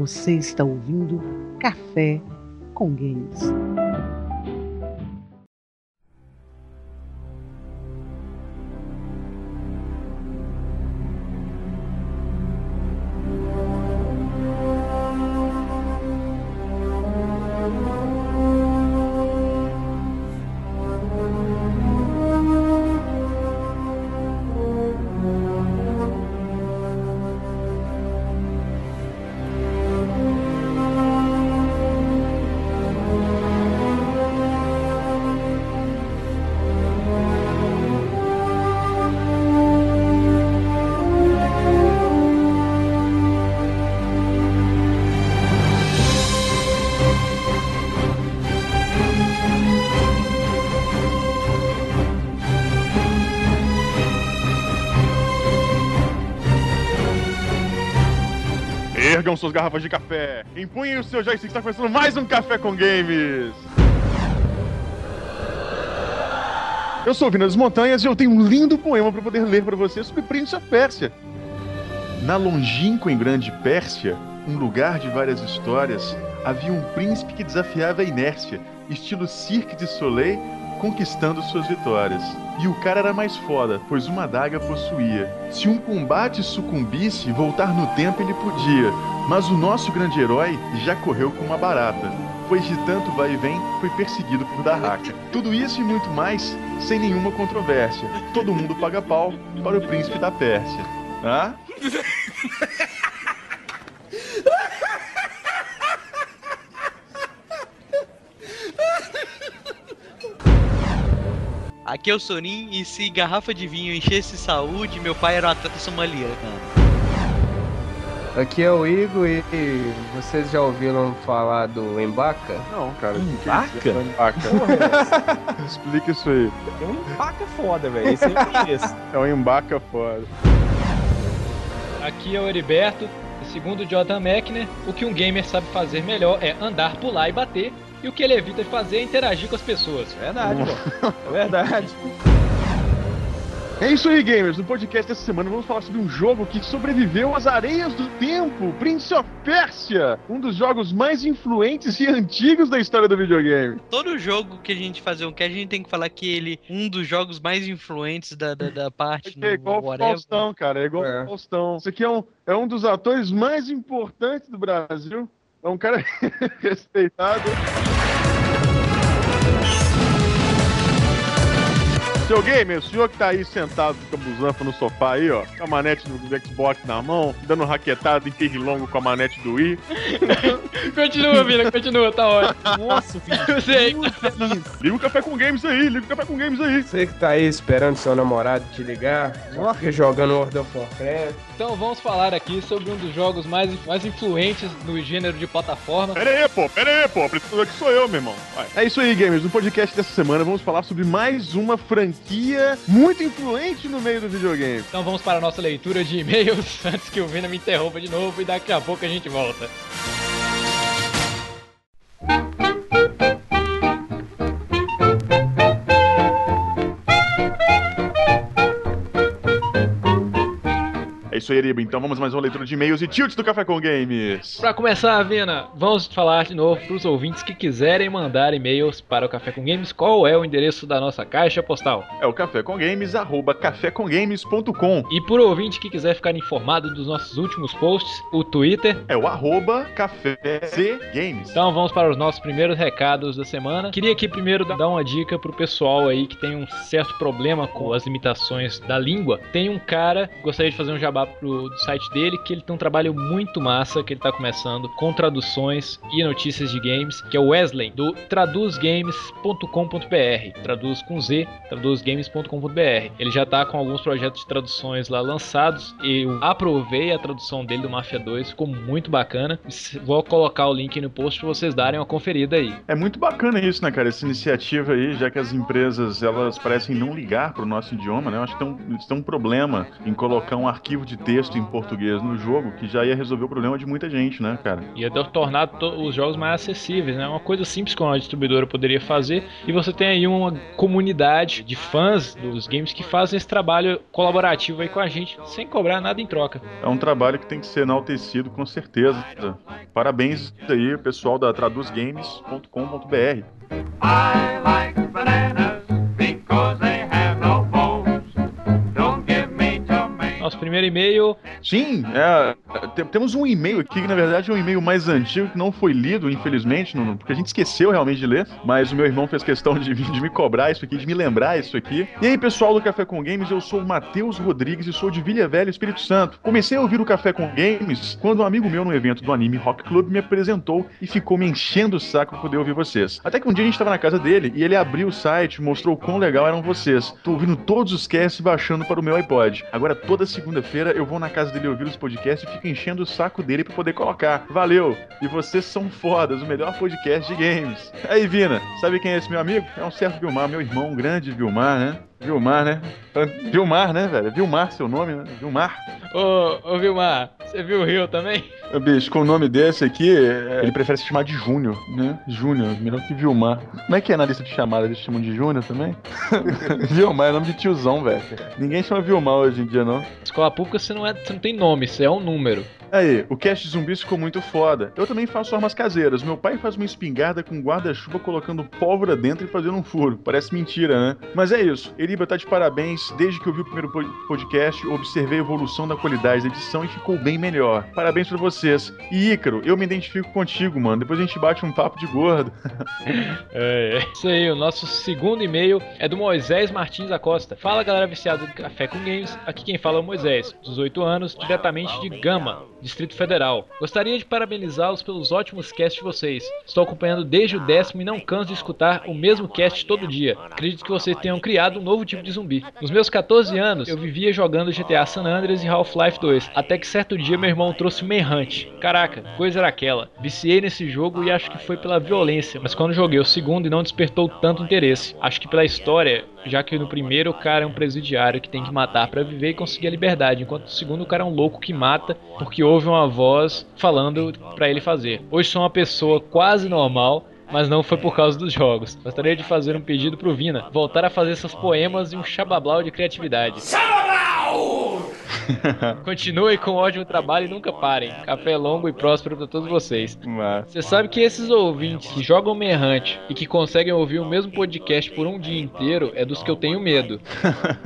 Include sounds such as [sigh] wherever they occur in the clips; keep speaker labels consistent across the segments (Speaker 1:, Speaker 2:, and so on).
Speaker 1: Você está ouvindo Café com Games.
Speaker 2: Suas garrafas de café, empunhem o seu joystick, está começando mais um Café com Games! Eu sou o Vina das Montanhas e eu tenho um lindo poema para poder ler para você sobre Prince of Pérsia. Na longínqua e grande Pérsia, um lugar de várias histórias, havia um príncipe que desafiava a inércia, estilo Cirque de Soleil, conquistando suas vitórias. E o cara era mais foda, pois uma adaga possuía. Se um combate sucumbisse, voltar no tempo ele podia. Mas o nosso grande herói já correu com uma barata, pois de tanto vai e vem foi perseguido por Dahaka. Tudo isso e muito mais, sem nenhuma controvérsia. Todo mundo paga pau para o príncipe da Pérsia. Ah? [laughs]
Speaker 3: Aqui é o Sorin e se garrafa de vinho enchesse saúde, meu pai era um atleta somaliano.
Speaker 4: Aqui é o Igor e vocês já ouviram falar do Embaca?
Speaker 2: Não, cara. que é
Speaker 5: Embaca?
Speaker 2: isso? Embaca. [laughs] Explica isso aí.
Speaker 5: É um empaca foda, velho. Esse conheço.
Speaker 2: É um embaca foda.
Speaker 6: Aqui é o Heriberto. E segundo Jordan Mechner, o que um gamer sabe fazer melhor é andar, pular e bater. E o que ele evita de fazer é interagir com as pessoas.
Speaker 5: Verdade, pô. [laughs] É verdade.
Speaker 2: É isso aí, gamers. No podcast dessa semana vamos falar sobre um jogo que sobreviveu às areias do tempo, Prince of Persia, um dos jogos mais influentes e antigos da história do videogame.
Speaker 3: Todo jogo que a gente fazer um cast, a gente tem que falar que ele um dos jogos mais influentes da, da, da parte.
Speaker 2: É igual
Speaker 3: no
Speaker 2: o
Speaker 3: whatever.
Speaker 2: Faustão, cara. É igual
Speaker 4: É.
Speaker 2: o Faustão. Esse aqui é um, é um dos atores mais importantes do Brasil. É um cara [laughs] respeitado. Seu gamer, o senhor que tá aí sentado com a busanfa no sofá aí, ó, com a manete do Xbox na mão, dando raquetada em pernilongo com a manete do Wii. [laughs]
Speaker 6: Continua, Vila, continua, tá ótimo.
Speaker 5: Nossa, filho.
Speaker 6: Eu [laughs] sei.
Speaker 2: Liga o café com games aí, liga o café com games aí.
Speaker 4: Você que tá aí esperando seu namorado te ligar, fica jogando World of Warcraft.
Speaker 6: Então vamos falar aqui sobre um dos jogos mais, mais influentes no gênero de plataforma.
Speaker 2: Pera aí, pô, pera aí, pô. Precisa que sou eu, meu irmão. Vai. É isso aí, gamers. No podcast dessa semana vamos falar sobre mais uma franquia muito influente no meio do videogame.
Speaker 6: Então vamos para a nossa leitura de e-mails [laughs] antes que o Vina me interrompa de novo e daqui a pouco a gente volta.
Speaker 2: É isso aí, Eriba. Então vamos mais uma leitura de e-mails e tilt do Café com Games.
Speaker 6: Pra começar, Vina, vamos falar de novo para os ouvintes que quiserem mandar e-mails para o Café com Games. Qual é o endereço da nossa caixa postal?
Speaker 2: É o café com games, arroba cafécomgames.com.
Speaker 6: E por ouvinte que quiser ficar informado dos nossos últimos posts, o Twitter.
Speaker 2: É o arroba café Z Games.
Speaker 6: Então vamos para os nossos primeiros recados da semana. Queria aqui primeiro dar uma dica pro pessoal aí que tem um certo problema com as limitações da língua. Tem um cara, gostaria de fazer um jabá pro do site dele, que ele tem um trabalho muito massa que ele tá começando com traduções e notícias de games, que é o Wesley, do traduzgames.com.br. Traduz com Z, traduzgames.com.br. Ele já tá com alguns projetos de traduções lá lançados. Eu aprovei a tradução dele do Mafia 2, ficou muito bacana. Vou colocar o link no post pra vocês darem uma conferida aí.
Speaker 2: É muito bacana isso, né, cara? Essa iniciativa aí, já que as empresas elas parecem não ligar pro nosso idioma, né? Eu acho que tem um, têm um problema em colocar um arquivo de texto em português no jogo que já ia resolver o problema de muita gente, né, cara?
Speaker 6: Ia tornar to- os jogos mais acessíveis, né? Uma coisa simples que uma distribuidora poderia fazer. E você tem aí uma comunidade de fãs dos games que fazem esse trabalho colaborativo aí com a gente, sem cobrar nada em troca.
Speaker 2: É um trabalho que tem que ser enaltecido com certeza. Parabéns aí, pessoal da traduzgames.com.br.
Speaker 6: primeiro e-mail
Speaker 2: Sim, é, te- temos um e-mail aqui que na verdade é um e-mail mais antigo que não foi lido, infelizmente, porque a gente esqueceu realmente de ler, mas o meu irmão fez questão de, [laughs] de me cobrar isso aqui, de me lembrar isso aqui. E aí, pessoal do Café com Games, eu sou o Matheus Rodrigues e sou de Vilha Velha, Espírito Santo. Comecei a ouvir o Café com Games quando um amigo meu no evento do Anime Rock Club me apresentou e ficou me enchendo o saco pra poder ouvir vocês. Até que um dia a gente tava na casa dele e ele abriu o site, mostrou o quão legal eram vocês. Tô ouvindo todos os casts e baixando para o meu iPod. Agora toda segunda-feira eu vou na casa dele ouvir os podcasts e fico enchendo o saco dele pra poder colocar. Valeu! E vocês são fodas, o melhor podcast de games. Aí, Vina, sabe quem é esse meu amigo? É um certo Vilmar, meu irmão, um grande Vilmar, né? Vilmar, né? Vilmar, né, velho? Vilmar, seu nome, né? Vilmar.
Speaker 6: Ô, ô Vilmar, você viu o Rio também?
Speaker 2: Bicho, com o nome desse aqui, é, ele prefere se chamar de Júnior, né? Júnior, melhor que Vilmar. Como é que é na lista de chamada? Eles chamam de Júnior também? [laughs] Vilmar é nome de tiozão, velho. Ninguém chama Vilmar hoje em dia, não.
Speaker 6: Escola pública você não, é, você não tem nome, você é um número.
Speaker 2: Aí, o cast de zumbis ficou muito foda. Eu também faço armas caseiras. Meu pai faz uma espingarda com guarda-chuva colocando pólvora dentro e fazendo um furo. Parece mentira, né? Mas é isso. Eriba tá de parabéns. Desde que eu vi o primeiro po- podcast, observei a evolução da qualidade da edição e ficou bem melhor. Parabéns pra vocês. E Ícaro, eu me identifico contigo, mano. Depois a gente bate um papo de gordo. [laughs]
Speaker 6: É, Isso aí, o nosso segundo e-mail é do Moisés Martins Acosta. Fala galera viciada do Café com Games, aqui quem fala é o Moisés, 18 anos, diretamente de Gama, Distrito Federal. Gostaria de parabenizá-los pelos ótimos casts de vocês. Estou acompanhando desde o décimo e não canso de escutar o mesmo cast todo dia. Acredito que vocês tenham criado um novo tipo de zumbi. Nos meus 14 anos, eu vivia jogando GTA San Andreas e Half-Life 2, até que certo dia meu irmão trouxe Manhunt. Caraca, coisa era aquela. Viciei nesse jogo e acho que foi pela violência, mas quando joguei o segundo e não despertou tanto interesse. Acho que pela história, já que no primeiro o cara é um presidiário que tem que matar pra viver e conseguir a liberdade, enquanto no segundo o cara é um louco que mata porque ouve uma voz falando pra ele fazer. Hoje sou uma pessoa quase normal. Mas não foi por causa dos jogos. Gostaria de fazer um pedido pro Vina: voltar a fazer seus poemas e um chabablau de criatividade. [laughs] Continue com ótimo trabalho e nunca parem. Café longo e próspero pra todos vocês.
Speaker 2: Mas...
Speaker 6: Você sabe que esses ouvintes que jogam Merrante e que conseguem ouvir o mesmo podcast por um dia inteiro é dos que eu tenho medo.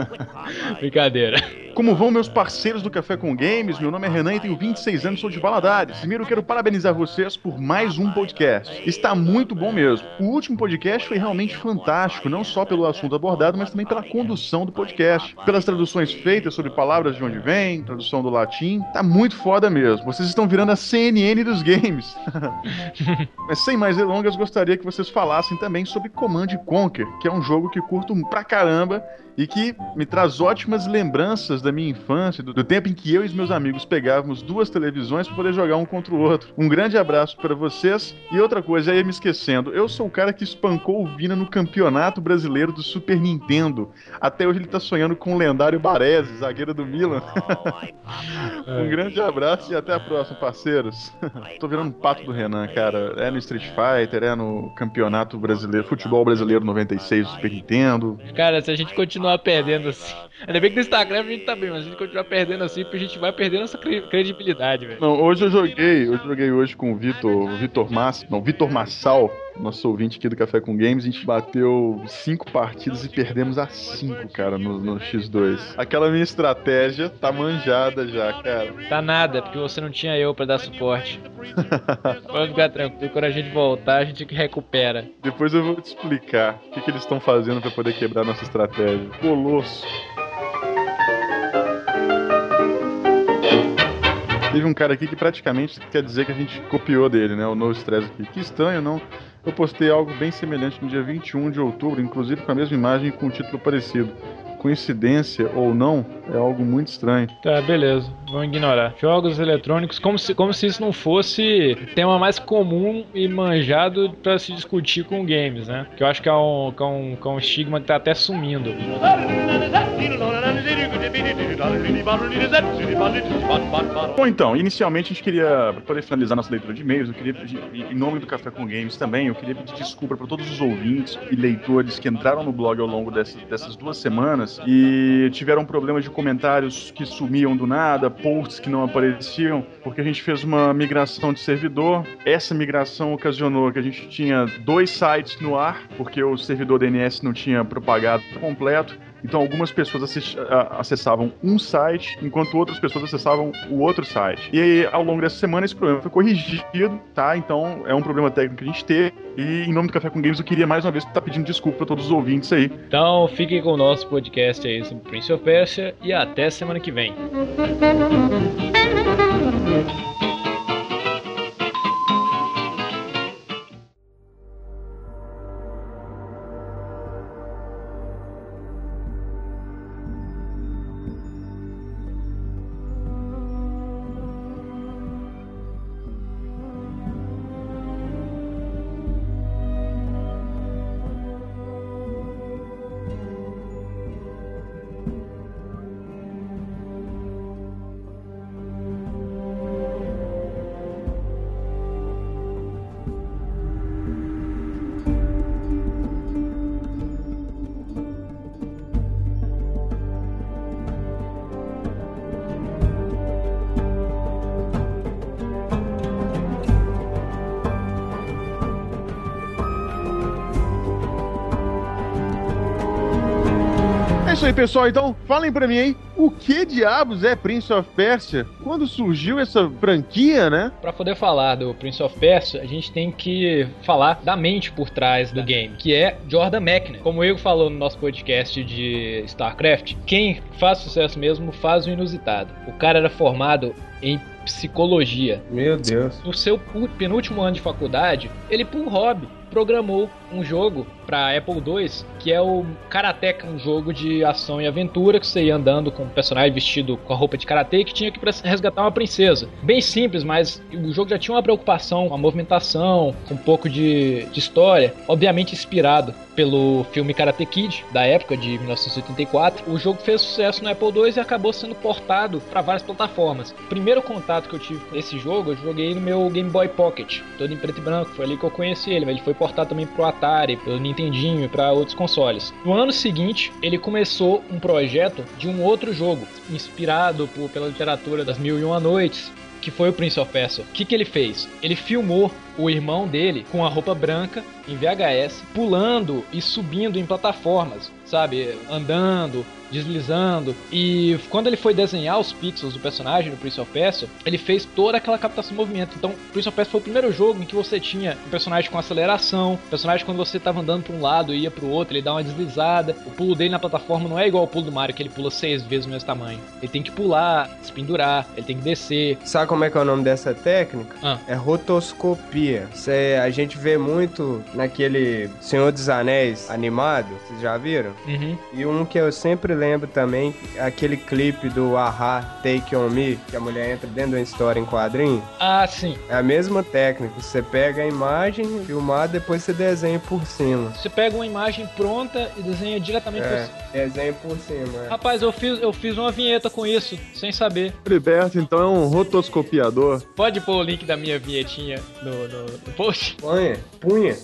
Speaker 6: [laughs] Brincadeira.
Speaker 2: Como vão meus parceiros do Café com Games? Meu nome é Renan e tenho 26 anos, sou de Valadares. Primeiro quero parabenizar vocês por mais um podcast. Está muito bom mesmo. O último podcast foi realmente fantástico, não só pelo assunto abordado, mas também pela condução do podcast. Pelas traduções feitas sobre palavras de onde vem, tradução do latim. Tá muito foda mesmo. Vocês estão virando a CNN dos games. [laughs] mas sem mais delongas, gostaria que vocês falassem também sobre Command Conquer, que é um jogo que curto pra caramba e que me traz ótimas lembranças da minha infância, do, do tempo em que eu e os meus amigos pegávamos duas televisões para poder jogar um contra o outro. Um grande abraço para vocês. E outra coisa, aí me esquecendo, eu sou o cara que espancou o Vina no Campeonato Brasileiro do Super Nintendo. Até hoje ele tá sonhando com o lendário Baresi, zagueiro do Milan. [laughs] um grande abraço e até a próxima, parceiros. [laughs] Tô virando um pato do Renan, cara. É no Street Fighter, é no Campeonato Brasileiro, Futebol Brasileiro 96 do Super Nintendo.
Speaker 6: Cara, se a gente continuar perdendo assim. Ainda bem que no Instagram a gente tá bem, mas a gente continuar perdendo assim, a gente vai perdendo essa cre- credibilidade, velho.
Speaker 2: Não, hoje eu joguei, eu joguei hoje com o Vitor, o Vitor Massa, não, Vitor Massal, nosso ouvinte aqui do Café com Games, a gente bateu cinco partidas e perdemos a cinco, cara, no, no X2. Aquela minha estratégia tá manjada já, cara.
Speaker 6: Tá nada, porque você não tinha eu pra dar suporte. [laughs] Pode ficar tranquilo, quando a gente voltar, a gente recupera.
Speaker 2: Depois eu vou te explicar o que, que eles estão fazendo pra poder quebrar nossa estratégia. Colosso. Teve um cara aqui que praticamente quer dizer que a gente copiou dele, né? O No Stress aqui. Que estranho, não? Eu postei algo bem semelhante no dia 21 de outubro, inclusive com a mesma imagem e com um título parecido. coincidência ou não, é algo muito estranho.
Speaker 6: Tá, beleza. Vamos ignorar. Jogos eletrônicos, como se, como se isso não fosse tema mais comum e manjado pra se discutir com games, né? Que eu acho que é um, que é um, que é um estigma que tá até sumindo.
Speaker 2: Bom, então, inicialmente a gente queria, para poder finalizar nossa leitura de e-mails, eu queria em nome do Café com Games também, eu queria pedir desculpa para todos os ouvintes e leitores que entraram no blog ao longo dessas, dessas duas semanas e tiveram problemas de comentários que sumiam do nada, posts que não apareciam, porque a gente fez uma migração de servidor. Essa migração ocasionou que a gente tinha dois sites no ar, porque o servidor DNS não tinha propagado completo. Então algumas pessoas acessavam um site, enquanto outras pessoas acessavam o outro site. E aí, ao longo dessa semana esse problema foi corrigido, tá? Então é um problema técnico que a gente teve. E em nome do Café com Games eu queria mais uma vez estar pedindo desculpa para todos os ouvintes aí.
Speaker 6: Então fiquem com o nosso podcast aí sobre Prince of Persia e até semana que vem.
Speaker 2: Pessoal. Então, falem pra mim aí, o que diabos é Prince of Persia? Quando surgiu essa franquia, né?
Speaker 6: Pra poder falar do Prince of Persia, a gente tem que falar da mente por trás do game, que é Jordan McNair. Como o Igor falou no nosso podcast de StarCraft, quem faz sucesso mesmo faz o inusitado. O cara era formado em psicologia.
Speaker 4: Meu Deus.
Speaker 6: No seu penúltimo ano de faculdade, ele, por hobby, programou um jogo pra Apple II, que é o Karateka, um jogo de ação e aventura, que você ia andando com um personagem vestido com a roupa de karatê que tinha que resgatar uma princesa. Bem simples, mas o jogo já tinha uma preocupação com a movimentação, com um pouco de, de história, obviamente inspirado pelo filme Karate Kid, da época de 1984. O jogo fez sucesso no Apple II e acabou sendo portado para várias plataformas. O primeiro contato que eu tive com esse jogo, eu joguei no meu Game Boy Pocket, todo em preto e branco, foi ali que eu conheci ele, mas ele foi portado também pro Atari, pelo Nintendinho e para outros consoles. No ano seguinte, ele começou um projeto de um outro jogo, inspirado por- pela literatura das Mil e Uma Noites, que foi o Prince of Persia. O que, que ele fez? Ele filmou o irmão dele com a roupa branca em VHS, pulando e subindo em plataformas, sabe? Andando, deslizando. E quando ele foi desenhar os pixels do personagem do Prince of Persia, ele fez toda aquela captação de movimento. Então, Prince of Persia foi o primeiro jogo em que você tinha um personagem com aceleração, um personagem quando você estava andando para um lado e ia para o outro, ele dá uma deslizada. O pulo dele na plataforma não é igual ao pulo do Mario, que ele pula seis vezes o mesmo tamanho. Ele tem que pular, se pendurar, ele tem que descer.
Speaker 4: Sabe como é que é o nome dessa técnica?
Speaker 6: Ah.
Speaker 4: É rotoscopia. Cê, a gente vê muito naquele Senhor dos Anéis animado, vocês já viram?
Speaker 6: Uhum.
Speaker 4: E um que eu sempre lembro também, é aquele clipe do Aha Take On Me, que a mulher entra dentro de uma história em quadrinho.
Speaker 6: Ah, sim.
Speaker 4: É a mesma técnica, você pega a imagem, filmar, depois você desenha por cima.
Speaker 6: Você pega uma imagem pronta e desenha diretamente por
Speaker 4: É,
Speaker 6: cima.
Speaker 4: desenha por cima. é.
Speaker 6: Rapaz, eu fiz, eu fiz uma vinheta com isso, sem saber.
Speaker 2: Heriberto, então é um rotoscopiador.
Speaker 6: Pode pôr o link da minha vinhetinha no, no, no post?
Speaker 4: Punha, punha.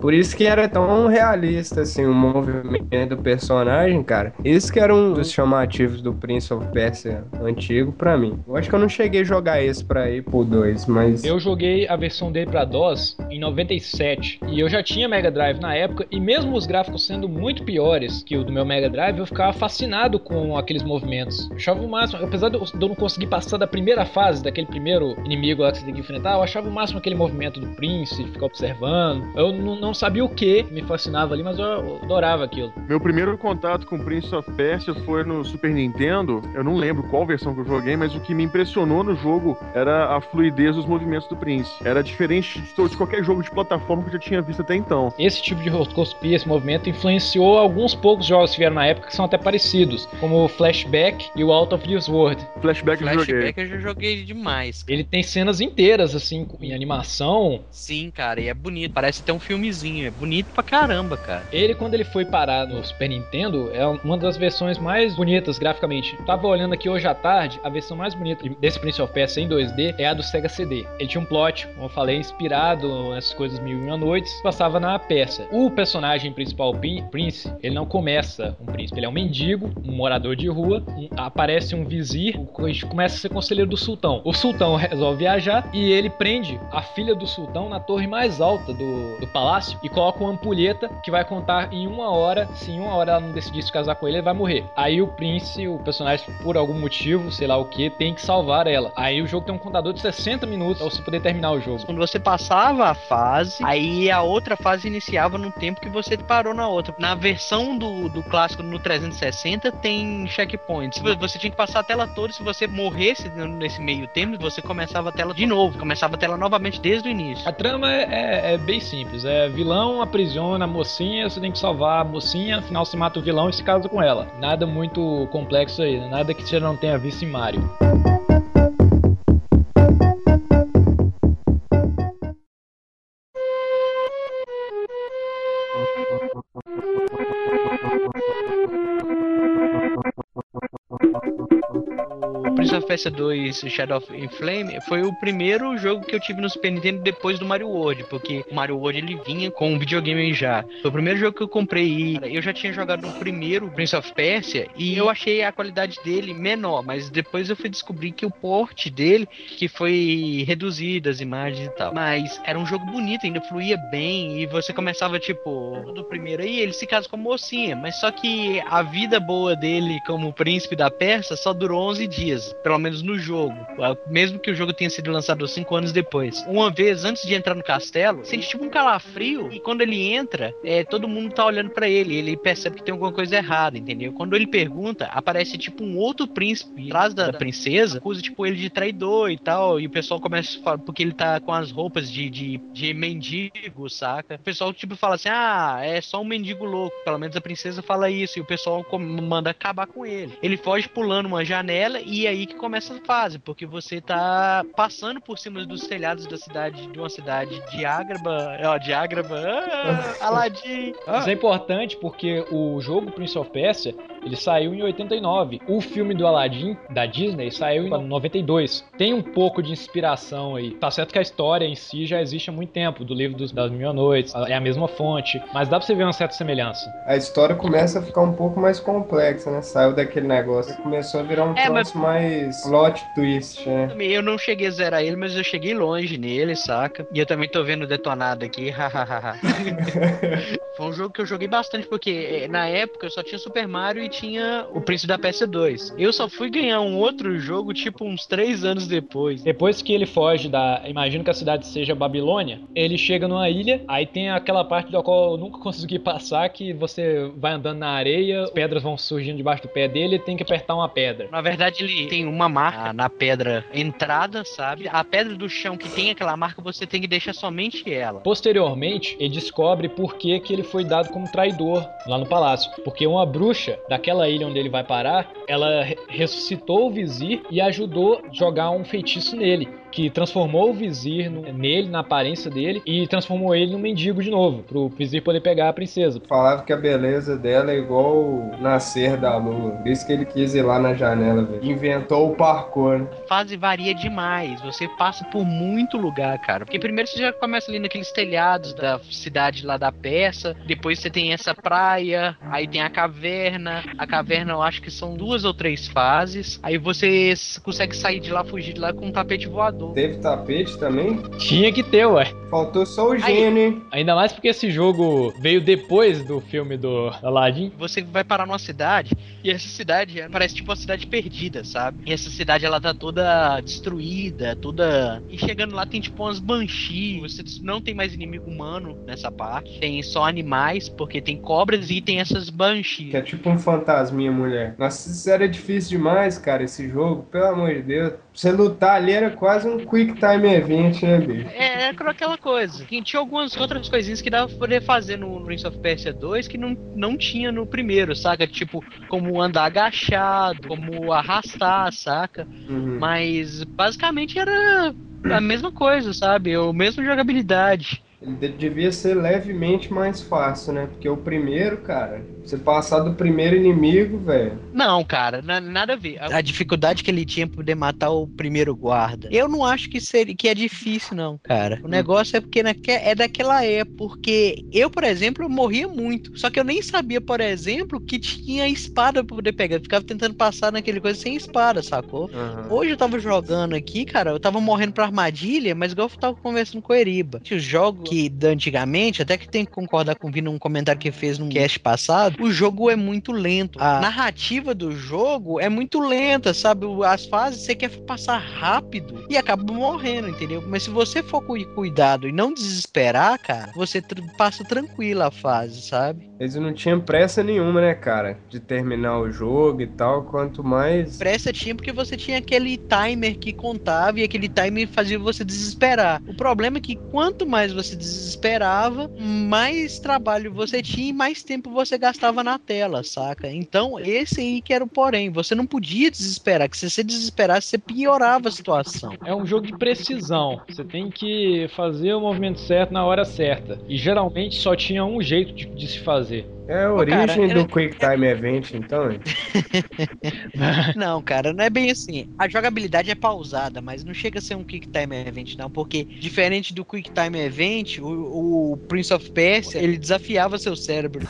Speaker 4: Por isso que era tão realista, assim, o movimento do personagem, cara. Isso que era um dos chamativos do Prince of Persia antigo pra mim. Eu acho que eu não cheguei a jogar esse pra pro 2, mas...
Speaker 6: Eu joguei a versão dele pra DOS em 97 e eu já tinha Mega Drive na época e mesmo os gráficos sendo muito piores que o do meu Mega Drive, eu ficava fascinado com aqueles movimentos. Eu achava o máximo, apesar de eu não conseguir passar da primeira fase, daquele primeiro inimigo lá que você tem que enfrentar, eu achava o máximo aquele movimento do Prince, de ficar observando. Eu não não sabia o que me fascinava ali, mas eu adorava aquilo.
Speaker 2: Meu primeiro contato com Prince of Persia foi no Super Nintendo. Eu não lembro qual versão que eu joguei, mas o que me impressionou no jogo era a fluidez dos movimentos do Prince. Era diferente de qualquer jogo de plataforma que eu já tinha visto até então.
Speaker 6: Esse tipo de roscoscopia, esse movimento, influenciou alguns poucos jogos que vieram na época que são até parecidos, como o Flashback e o Out of This World.
Speaker 2: Flashback, eu joguei.
Speaker 3: Flashback eu já joguei demais.
Speaker 6: Ele tem cenas inteiras, assim, em animação.
Speaker 3: Sim, cara, e é bonito. Parece até um filmezinho. É bonito pra caramba, cara.
Speaker 6: Ele, quando ele foi parar no Super Nintendo, é uma das versões mais bonitas graficamente. Tava olhando aqui hoje à tarde, a versão mais bonita desse Prince of Persia em 2D é a do Sega CD. Ele tinha um plot, como eu falei, inspirado nessas coisas Mil e Uma Noites, passava na Pérsia. O personagem principal, Prin- Prince, ele não começa um príncipe, ele é um mendigo, um morador de rua, um- aparece um vizir, começa a ser conselheiro do sultão. O sultão [laughs] resolve viajar e ele prende a filha do sultão na torre mais alta do, do palácio e coloca uma ampulheta que vai contar em uma hora. Se em uma hora ela não decidir se casar com ele, ele vai morrer. Aí o príncipe, o personagem, por algum motivo, sei lá o que, tem que salvar ela. Aí o jogo tem um contador de 60 minutos pra você poder terminar o jogo.
Speaker 3: Quando você passava a fase, aí a outra fase iniciava no tempo que você parou na outra. Na versão do, do clássico no 360 tem checkpoints. Você tinha que passar a tela toda. Se você morresse nesse meio tempo, você começava a tela de novo. Começava a tela novamente desde o início.
Speaker 6: A trama é, é- é bem simples. É vilão aprisiona a mocinha, você tem que salvar a mocinha, no final você mata o vilão e se casa com ela. Nada muito complexo aí, nada que você não tenha visto em Mario.
Speaker 3: O Prince of Persia 2 Shadow of Inflame foi o primeiro jogo que eu tive no Super Nintendo depois do Mario World, porque o Mario World ele vinha com videogame já. Foi o primeiro jogo que eu comprei e eu já tinha jogado o primeiro Prince of Persia e eu achei a qualidade dele menor, mas depois eu fui descobrir que o port dele que foi reduzido as imagens e tal. Mas era um jogo bonito, ainda fluía bem e você começava tipo do primeiro aí, ele se casa com a mocinha, mas só que a vida boa dele como príncipe da Pérsia só durou 11 dias, pelo menos no jogo, mesmo que o jogo tenha sido lançado 5 anos depois. Uma vez antes de entrar no castelo, sente tipo um calafrio e quando ele entra, é, todo mundo tá olhando pra ele, ele percebe que tem alguma coisa errada, entendeu? Quando ele pergunta, aparece tipo um outro príncipe atrás da, da princesa, acusa tipo ele de traidor e tal, e o pessoal começa a falar porque ele tá com as roupas de, de, de mendigo, saca? O pessoal tipo fala assim: "Ah, é só um mendigo louco". Pelo menos a princesa fala isso e o pessoal manda acabar com ele. Ele foge pulando uma janela e é aí que começa a fase, porque você tá passando por cima dos telhados da cidade, de uma cidade de Ágraba, ó, de Ágraba, ah, Aladdin.
Speaker 6: Isso é importante porque o jogo Prince of Persia, ele saiu em 89. O filme do Aladdin, da Disney, saiu em 92. Tem um pouco de inspiração aí. Tá certo que a história em si já existe há muito tempo, do livro dos, das Mil Noites, é a mesma fonte, mas dá pra você ver uma certa semelhança.
Speaker 4: A história começa a ficar um pouco mais complexa, né? Saiu daquele negócio. Começou a virar um
Speaker 3: É,
Speaker 4: troço
Speaker 3: mas-
Speaker 4: mais plot twist, né?
Speaker 3: Eu não cheguei a zerar ele, mas eu cheguei longe nele, saca? E eu também tô vendo detonado aqui, [laughs] hahaha. [laughs] Foi um jogo que eu joguei bastante, porque eh, na época eu só tinha Super Mario e tinha o Príncipe da PS2. Eu só fui ganhar um outro jogo, tipo, uns três anos depois.
Speaker 6: Depois que ele foge da. Imagino que a cidade seja Babilônia. Ele chega numa ilha, aí tem aquela parte da qual eu nunca [laughs] consegui passar, que você vai andando na areia, as pedras vão surgindo debaixo do pé dele e tem que apertar uma pedra.
Speaker 3: Na verdade, ele tem uma marca na pedra entrada, sabe? A pedra do chão que tem aquela marca, você tem que deixar somente ela.
Speaker 6: Posteriormente, ele descobre por que, que ele foi dado como traidor lá no palácio. Porque uma bruxa daquela ilha onde ele vai parar, ela re- ressuscitou o vizir e ajudou a jogar um feitiço nele. Que transformou o vizir no- nele, na aparência dele, e transformou ele num mendigo de novo, pro vizir poder pegar a princesa.
Speaker 4: Falava que a beleza dela é igual o nascer da lua. Por isso que ele quis ir lá na janela, velho. Inventou o parkour, né?
Speaker 3: A fase varia demais. Você passa por muito lugar, cara. Porque primeiro você já começa ali naqueles telhados da cidade lá da Persa. Depois você tem essa praia. Aí tem a caverna. A caverna eu acho que são duas ou três fases. Aí você consegue sair de lá, fugir de lá com um tapete voador.
Speaker 4: Teve tapete também?
Speaker 6: Tinha que ter, ué.
Speaker 4: Faltou só o gênio, hein?
Speaker 6: Ainda mais porque esse jogo veio depois do filme do Aladdin.
Speaker 3: Você vai parar numa cidade e essa cidade é- parece tipo uma cidade perdida, sabe? E essa cidade ela tá toda destruída, toda. E chegando lá tem tipo umas banshees. Você não tem mais inimigo humano nessa parte. Tem só animais, porque tem cobras e tem essas banshees.
Speaker 4: Que é tipo um fantasminha mulher. Nossa, isso era difícil demais, cara, esse jogo. Pelo amor de Deus. Você lutar ali era quase um quick time event, né, bicho?
Speaker 3: É, é aquela coisa. E tinha algumas outras coisinhas que dava pra poder fazer no Prince of Persia 2 que não, não tinha no primeiro, saca? Tipo, como andar agachado, como arrastar, saca?
Speaker 4: Uhum.
Speaker 3: Mas basicamente era a mesma coisa, sabe? O mesmo jogabilidade.
Speaker 4: Ele de- devia ser levemente mais fácil, né? Porque o primeiro, cara, você passar do primeiro inimigo, velho.
Speaker 3: Não, cara, na- nada a ver. A, a dificuldade que ele tinha pra poder matar o primeiro guarda. Eu não acho que seria que é difícil, não, cara. O negócio é porque naque, é daquela época. Porque eu, por exemplo, eu morria muito. Só que eu nem sabia, por exemplo, que tinha espada pra poder pegar. Eu ficava tentando passar naquele coisa sem espada, sacou? Hoje eu tava jogando aqui, cara, eu tava morrendo pra armadilha, mas igual eu tava conversando com o Eriba. Os jogos que da antigamente, até que tem que concordar com o Vini num comentário que fez num cast passado, o jogo é muito lento. A narrativa do jogo é muito lenta, sabe? As fases você quer passar rápido e acaba morrendo, entendeu? Mas se você for com cuidado e não desesperar, cara, você tr- passa tranquila a fase, sabe?
Speaker 4: Eles não tinham pressa nenhuma, né, cara? De terminar o jogo e tal. Quanto mais.
Speaker 3: Pressa tinha porque você tinha aquele timer que contava e aquele timer fazia você desesperar. O problema é que quanto mais você desesperava, mais trabalho você tinha e mais tempo você gastava na tela, saca? Então, esse aí que era o porém. Você não podia desesperar, que se você desesperasse, você piorava a situação.
Speaker 6: É um jogo de precisão. Você tem que fazer o movimento certo na hora certa. E geralmente só tinha um jeito de, de se fazer.
Speaker 4: É a origem
Speaker 3: cara,
Speaker 4: do Quick Time Event, então. [laughs]
Speaker 3: Não, cara, não é bem assim. A jogabilidade é pausada, mas não chega a ser um Quick Time Event, não, porque diferente do Quick Time Event, o, o Prince of Persia, ele desafiava seu cérebro.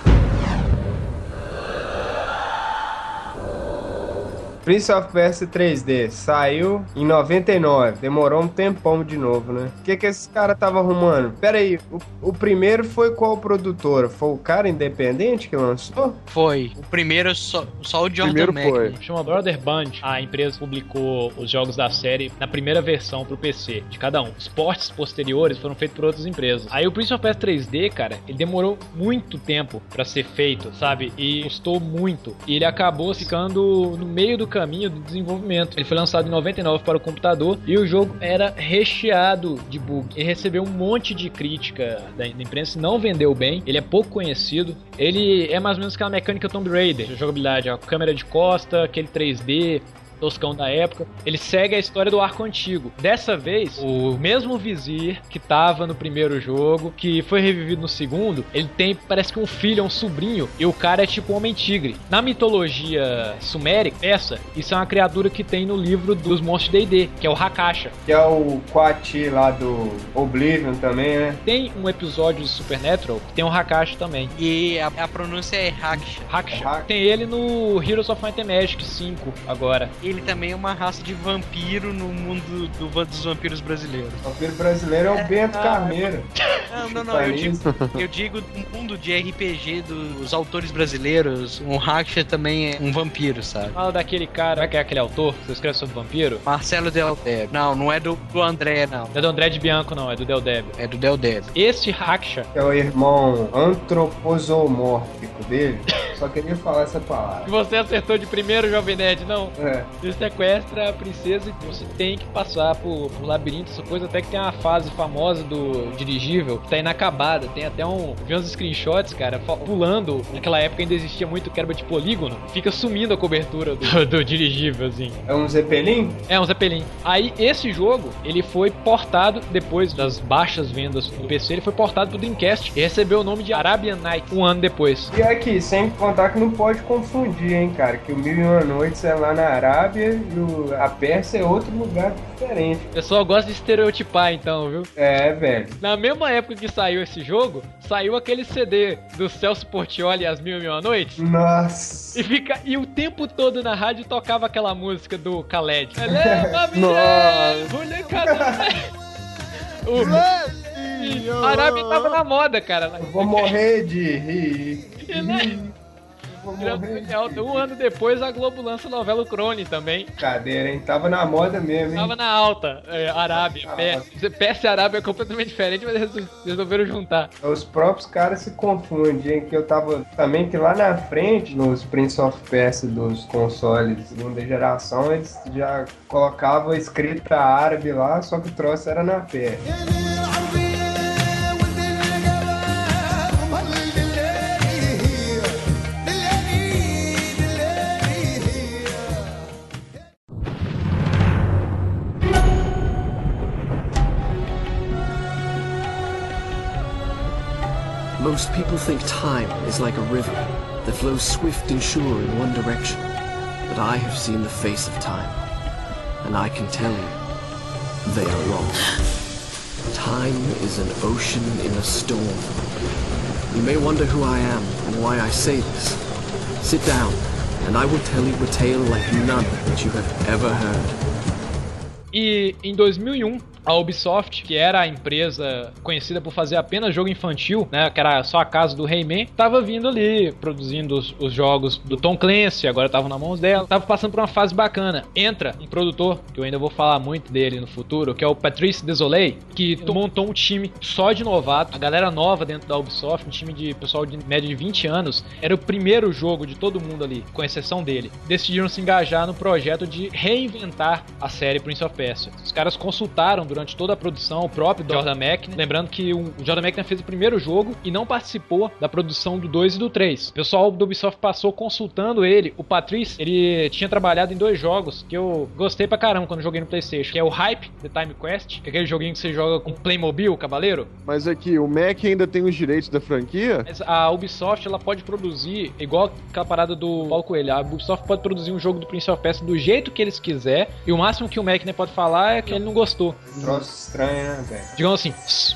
Speaker 4: Prince of Persia 3D saiu em 99. Demorou um tempão de novo, né? O que que esse cara tava arrumando? Pera aí, o, o primeiro foi qual produtora? Foi o cara independente que lançou?
Speaker 3: Foi. O primeiro só, só o Jordan
Speaker 2: Primeiro
Speaker 3: Mac.
Speaker 2: foi.
Speaker 6: Chama Brother Band. A empresa publicou os jogos da série na primeira versão pro PC, de cada um. Os portes posteriores foram feitos por outras empresas. Aí o Prince of Persia 3D, cara, ele demorou muito tempo pra ser feito, sabe? E custou muito. E ele acabou ficando no meio do caminho do desenvolvimento. Ele foi lançado em 99 para o computador e o jogo era recheado de bug. Ele recebeu um monte de crítica da imprensa, não vendeu bem. Ele é pouco conhecido. Ele é mais ou menos aquela mecânica Tomb Raider, jogabilidade, a câmera de costa, aquele 3D, toscão da época. Ele segue a história do arco antigo. Dessa vez, o mesmo vizir que tava no primeiro jogo, que foi revivido no segundo, ele tem, parece que um filho, um sobrinho, e o cara é tipo um homem-tigre. Na mitologia sumérica, essa, isso é uma criatura que tem no livro dos monstros de D&D, que é o Hakasha.
Speaker 4: Que é o Quati lá do Oblivion também, né?
Speaker 6: Tem um episódio do Supernatural que tem o Hakasha também.
Speaker 3: E a, a pronúncia é Haksha.
Speaker 6: Hakasha.
Speaker 4: Hak-
Speaker 6: Tem ele no Heroes of Might and Magic 5 agora.
Speaker 3: Ele também é uma raça de vampiro no mundo do- dos vampiros brasileiros.
Speaker 4: O vampiro brasileiro é o Bento
Speaker 3: ah,
Speaker 4: Carneiro.
Speaker 3: Não, não, não. Eu digo, eu digo no mundo de RPG dos autores brasileiros, um Haksha também é um vampiro, sabe?
Speaker 6: Fala daquele cara, que é aquele autor que escreve sobre vampiro.
Speaker 3: Marcelo Del Deb. Não, não é do, do André, não.
Speaker 6: Não é do André de Bianco, não, é do Del Deb.
Speaker 3: É do Del Deb.
Speaker 6: Este Haksha,
Speaker 4: é o irmão antroposomórfico dele. Só queria falar essa
Speaker 6: que
Speaker 4: palavra.
Speaker 6: você acertou de primeiro, Jovem Nerd, não.
Speaker 4: É.
Speaker 6: Você sequestra a princesa e você tem que passar por, por labirinto, essa coisa. Até que tem uma fase famosa do dirigível que tá inacabada. Tem até um. Vi uns screenshots, cara, pulando. Naquela época ainda existia muito quebra de polígono. Fica sumindo a cobertura do, [laughs] do dirigível, assim.
Speaker 4: É um Zeppelin?
Speaker 6: É um Zeppelin. Aí esse jogo, ele foi portado depois das baixas vendas do PC, ele foi portado pro Dreamcast e recebeu o nome de Arabian Night um ano depois.
Speaker 4: E aqui, sem contar que não pode confundir, hein, cara. Que o Mil e Uma Noites é lá na Arábia e o- a Pérsia é outro lugar diferente.
Speaker 6: O pessoal gosta de estereotipar, então, viu?
Speaker 4: É, velho.
Speaker 6: Na mesma época que saiu esse jogo, saiu aquele CD do Celso Portioli As Mil e Uma Noites.
Speaker 4: Nossa.
Speaker 6: E, fica, e o tempo todo na rádio tocava aquela música do Khaled. [laughs] Molecada. [laughs] O a Arábia tava na moda, cara.
Speaker 4: Eu vou morrer de rir.
Speaker 6: Um ano depois a Globo lança a novela O Crone também.
Speaker 4: Cadeira, hein? Tava na moda mesmo, hein?
Speaker 6: Tava na alta, é, Arábia, Pérsia. Pérsia e Arábia é completamente diferente, mas eles resolveram juntar.
Speaker 4: Os próprios caras se confundem, hein? Que eu tava também que lá na frente, nos Prince of Persia dos consoles de segunda geração, eles já colocavam a escrita árabe lá, só que o troço era na pé.
Speaker 7: Most people think time is like a river that flows swift and sure in one direction. But I have seen the face of time, and I can tell you, they are wrong. Time is an ocean in a storm. You may wonder who I am and why I say this. Sit down, and I will tell you a tale like none that you have ever heard.
Speaker 6: E em 2001, a Ubisoft, que era a empresa conhecida por fazer apenas jogo infantil, né, que era só a casa do Rayman, tava vindo ali produzindo os, os jogos do Tom Clancy, agora estavam na mãos dela, tava passando por uma fase bacana. Entra um produtor, que eu ainda vou falar muito dele no futuro, que é o Patrice Desolé, que montou um time só de novato, a galera nova dentro da Ubisoft, um time de pessoal de média de 20 anos, era o primeiro jogo de todo mundo ali, com exceção dele. Decidiram se engajar no projeto de reinventar a série Prince of Persia. Os caras consultaram durante toda a produção o próprio Jordan McNamara, lembrando que o Jordan McNamara fez o primeiro jogo e não participou da produção do 2 e do 3. O pessoal do Ubisoft passou consultando ele. O Patrice, ele tinha trabalhado em dois jogos que eu gostei pra caramba quando joguei no PlayStation, que é o Hype The Time Quest, que é aquele joguinho que você joga com Playmobil, cavaleiro.
Speaker 2: Mas aqui, o Mac ainda tem os direitos da franquia?
Speaker 6: Mas a Ubisoft ela pode produzir, igual aquela parada do Paulo Coelho, a Ubisoft pode produzir um jogo do Prince of Persia do jeito que eles quiser, e o máximo que o Mac pode falar é que ele não gostou.
Speaker 4: Troço estranho, né, velho?
Speaker 6: Digamos assim,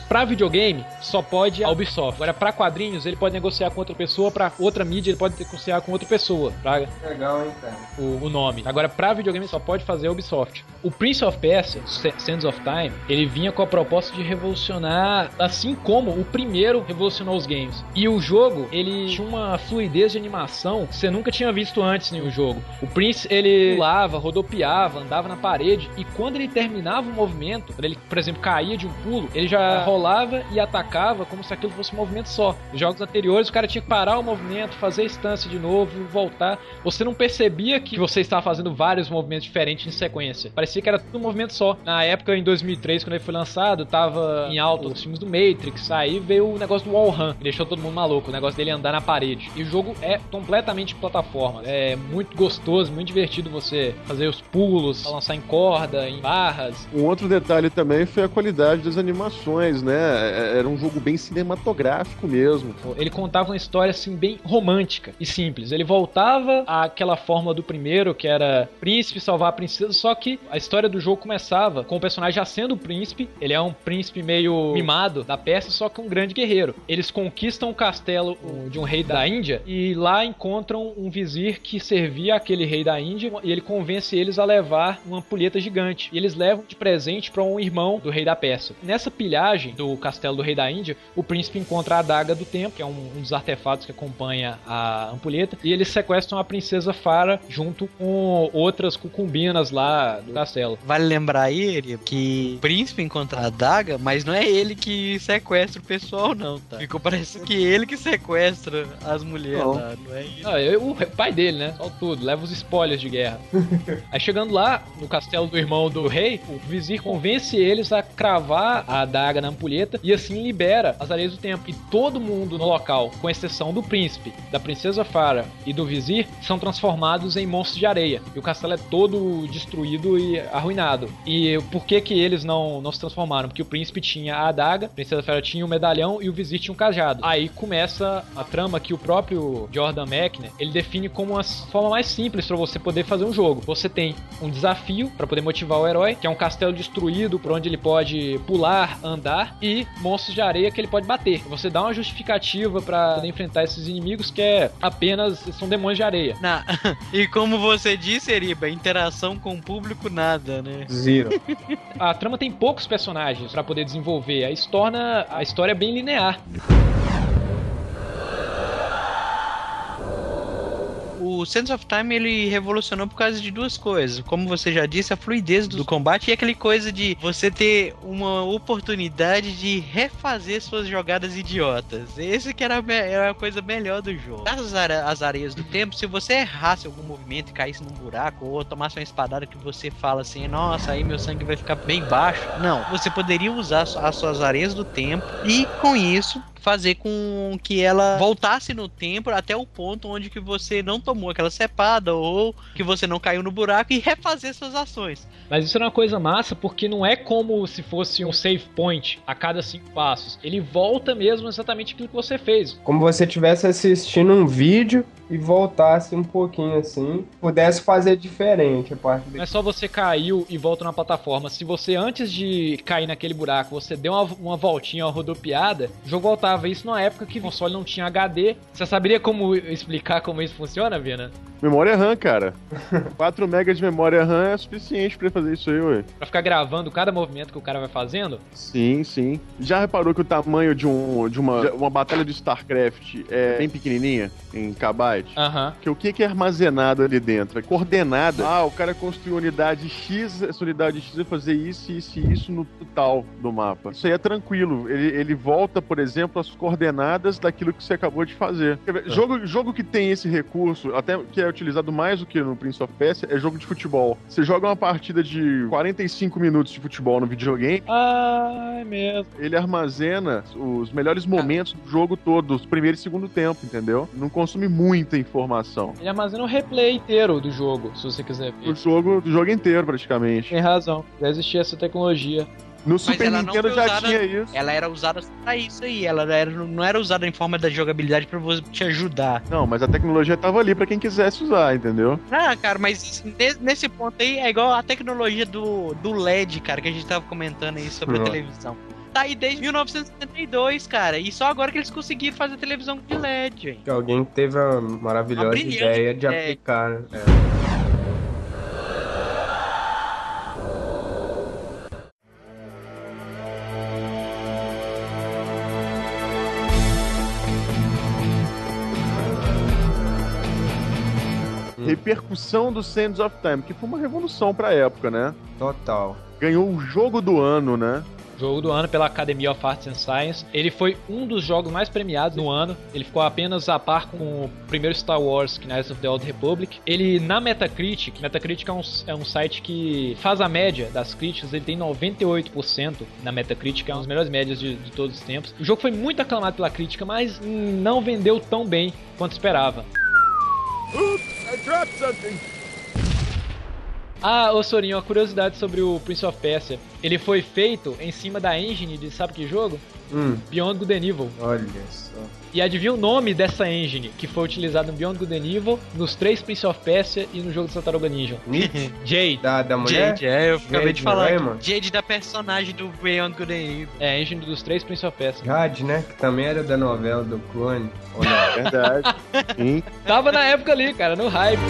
Speaker 6: pra videogame só pode a Ubisoft. Agora, pra quadrinhos, ele pode negociar com outra pessoa, pra outra mídia, ele pode negociar com outra pessoa, pra
Speaker 4: Legal, hein, cara?
Speaker 6: o, o nome. Agora, pra videogame, só pode fazer a Ubisoft. O Prince of Persia, Sands of Time, ele vinha com a proposta de revolucionar, assim como o primeiro revolucionou os games. E o jogo, ele tinha uma fluidez de animação que você nunca tinha visto antes em um jogo. O Prince, ele pulava, rodopiava, andava na parede, e quando ele terminava o movimento, quando ele, por exemplo, caía de um pulo, ele já rolava e atacava como se aquilo fosse um movimento só. Nos jogos anteriores, o cara tinha que parar o movimento, fazer a instância de novo, voltar. Você não percebia que você estava fazendo vários movimentos diferentes em sequência. Parecia que era tudo um movimento só. Na época, em 2003, quando ele foi lançado, tava em alta os filmes do Matrix. Aí veio o negócio do Wall Run, que deixou todo mundo maluco. O negócio dele andar na parede. E o jogo é completamente plataforma. É muito gostoso, muito divertido você fazer os pulos, lançar em corda, em barras.
Speaker 2: Um outro detalhe também foi a qualidade das animações, né? É- Era um jogo bem cinematográfico mesmo.
Speaker 6: Ele contava uma história assim bem romântica e simples. Ele voltava àquela fórmula do primeiro, que era príncipe salvar a princesa, só que a história do jogo começava com o personagem já sendo príncipe. Ele é um príncipe meio mimado da Pérsia, só que um grande guerreiro. Eles conquistam o castelo de um rei da Índia e lá encontram um vizir que servia aquele rei da Índia e ele convence eles a levar uma ampulheta gigante. E eles levam de presente para um irmão do rei da Pérsia. Nessa pilhagem do castelo do rei da Índia, o príncipe encontra a adaga do tempo, que é um, um dos artefatos que acompanha a ampulheta, e eles sequestram a princesa Fara junto com outras cucumbinas lá do castelo.
Speaker 3: Vale lembrar aí ele, que o príncipe encontra a adaga, mas não é ele que sequestra o pessoal, não, tá? Ficou parecendo que ele que sequestra as mulheres
Speaker 2: Não.
Speaker 3: lá, não é ele.
Speaker 6: Ah, eu- o pai dele, né? Só tudo, leva os spoilers de guerra. [laughs] Aí chegando lá, no castelo do irmão do rei, o vizir convence convence eles a cravar a adaga na ampulheta e assim libera as areias do tempo. E todo mundo no local, com exceção do príncipe, da princesa Farah e do vizir, são transformados em monstros de areia. E o castelo é todo destruído e arruinado. E por que que eles não, não se transformaram? Porque o príncipe tinha a adaga, a princesa Farah tinha o medalhão e o vizir tinha um cajado. Aí começa a trama que o próprio Jordan Mechner, ele define como uma forma mais simples para você poder fazer um jogo. Você tem um desafio para poder motivar o herói, que é um castelo destruído por onde ele pode pular, andar e monstros de areia que ele pode bater. Você dá uma justificativa para enfrentar esses inimigos que é apenas são demônios de areia.
Speaker 3: Na- [laughs] E como você disse, Eriba, interação com o público nada, né?
Speaker 4: Zero.
Speaker 6: A trama tem poucos personagens para poder desenvolver, aí isso torna a história bem linear.
Speaker 3: O Sense of Time ele revolucionou por causa de duas coisas. Como você já disse, a fluidez do combate e aquele coisa de você ter uma oportunidade de refazer suas jogadas idiotas. Esse que era a, era a coisa melhor do jogo. As, as areias do tempo, se você errasse algum movimento e caísse num buraco ou tomasse uma espadada que você fala assim, nossa, aí meu sangue vai ficar bem baixo. Não, você poderia usar as suas areias do tempo e com isso fazer com que ela voltasse no tempo até o ponto onde que você não tomou aquela cepada ou que você não caiu no buraco e refazer suas ações.
Speaker 6: Mas isso era uma coisa massa porque não é como se fosse um save point a cada cinco passos. Ele volta mesmo exatamente aquilo que você fez.
Speaker 4: Como você estivesse assistindo um vídeo e voltasse um pouquinho assim, pudesse fazer diferente a parte
Speaker 6: Não é só você caiu e volta na plataforma. Se você, antes de cair naquele buraco, você deu uma, uma voltinha, uma rodopiada, o jogo voltava. Isso numa época que o console não tinha HD. Você saberia como [laughs] explicar como isso funciona, Vina?
Speaker 2: Memória RAM, cara. [laughs] 4 MB de memória RAM é suficiente pra fazer isso aí, ué.
Speaker 6: Pra ficar gravando cada movimento que o cara vai fazendo?
Speaker 2: Sim, sim. Já reparou que o tamanho de, um, de uma, uma batalha de StarCraft é bem pequenininha, em
Speaker 6: Aham.
Speaker 2: Que o que que é armazenado ali dentro? É coordenada. Ah, o cara construiu unidade X, essa unidade X vai fazer isso, isso e isso no total do mapa. Isso aí é tranquilo. Ele, ele volta, por exemplo, às coordenadas daquilo que você acabou de fazer. Quer ver? Jogo, jogo que tem esse recurso, até que é utilizado mais do que no Prince of Persia, é jogo de futebol. Você joga uma partida de 45 minutos de futebol no videogame,
Speaker 6: Ah, é mesmo.
Speaker 2: ele armazena os melhores momentos do jogo todo, os primeiro e segundo tempo, entendeu? Não consome muita informação.
Speaker 6: Ele armazena o replay inteiro do jogo, se você quiser ver.
Speaker 2: O jogo, do jogo inteiro, praticamente.
Speaker 6: Tem razão. Já existia essa tecnologia.
Speaker 2: No Super
Speaker 3: ela não
Speaker 2: Nintendo já
Speaker 3: usada-
Speaker 2: tinha isso.
Speaker 3: Ela era usada só pra isso aí, ela era, não era usada em forma da jogabilidade pra você te ajudar.
Speaker 2: Não, mas a tecnologia tava ali pra quem quisesse usar, entendeu?
Speaker 3: Ah, cara, mas ne- nesse ponto aí é igual a tecnologia do, do LED, cara, que a gente tava comentando aí sobre a
Speaker 4: Nossa.
Speaker 3: televisão. Tá aí desde 1972, cara, e só agora que eles conseguiram fazer televisão de LED.
Speaker 4: Que alguém teve a maravilhosa
Speaker 3: brilhante
Speaker 4: ideia de
Speaker 3: ideia.
Speaker 4: aplicar, né? É.
Speaker 2: Repercussão do Sands of Time, que foi uma revolução pra época, né?
Speaker 4: Total.
Speaker 2: Ganhou o jogo do ano, né?
Speaker 6: Jogo do ano pela Academy of Arts and Science. Ele foi um dos jogos mais premiados no ano. Ele ficou apenas a par com o primeiro Star Wars, Knights of the Old Republic. Ele, na Metacritic, Metacritic é um, é um site que faz a média das críticas, ele tem 98% na Metacritic, é uma das melhores médias de, de todos os tempos. O jogo foi muito aclamado pela crítica, mas não vendeu tão bem quanto esperava. Ah, ô Sorinho, uma curiosidade sobre o Prince of Persia. Ele foi feito em cima da engine de sabe que jogo?
Speaker 4: Hum,
Speaker 6: Beyond Good and Evil.
Speaker 4: olha só.
Speaker 6: E adivinha o nome dessa engine que foi utilizada no Beyond Good and Evil, nos três Prince of Persia e no jogo do Tartaruga Ninja? [laughs] Jade.
Speaker 4: Da, da mulher?
Speaker 3: Jade, é, eu acabei
Speaker 4: Jade
Speaker 3: de falar. Aqui. Jade da personagem do Beyond Good and Evil.
Speaker 6: É, a engine dos três Prince of Persia.
Speaker 4: Jade, né? Que também era da novela do clone. Ou não? [laughs]
Speaker 2: Verdade. [laughs] Sim.
Speaker 6: Tava na época ali, cara, no hype.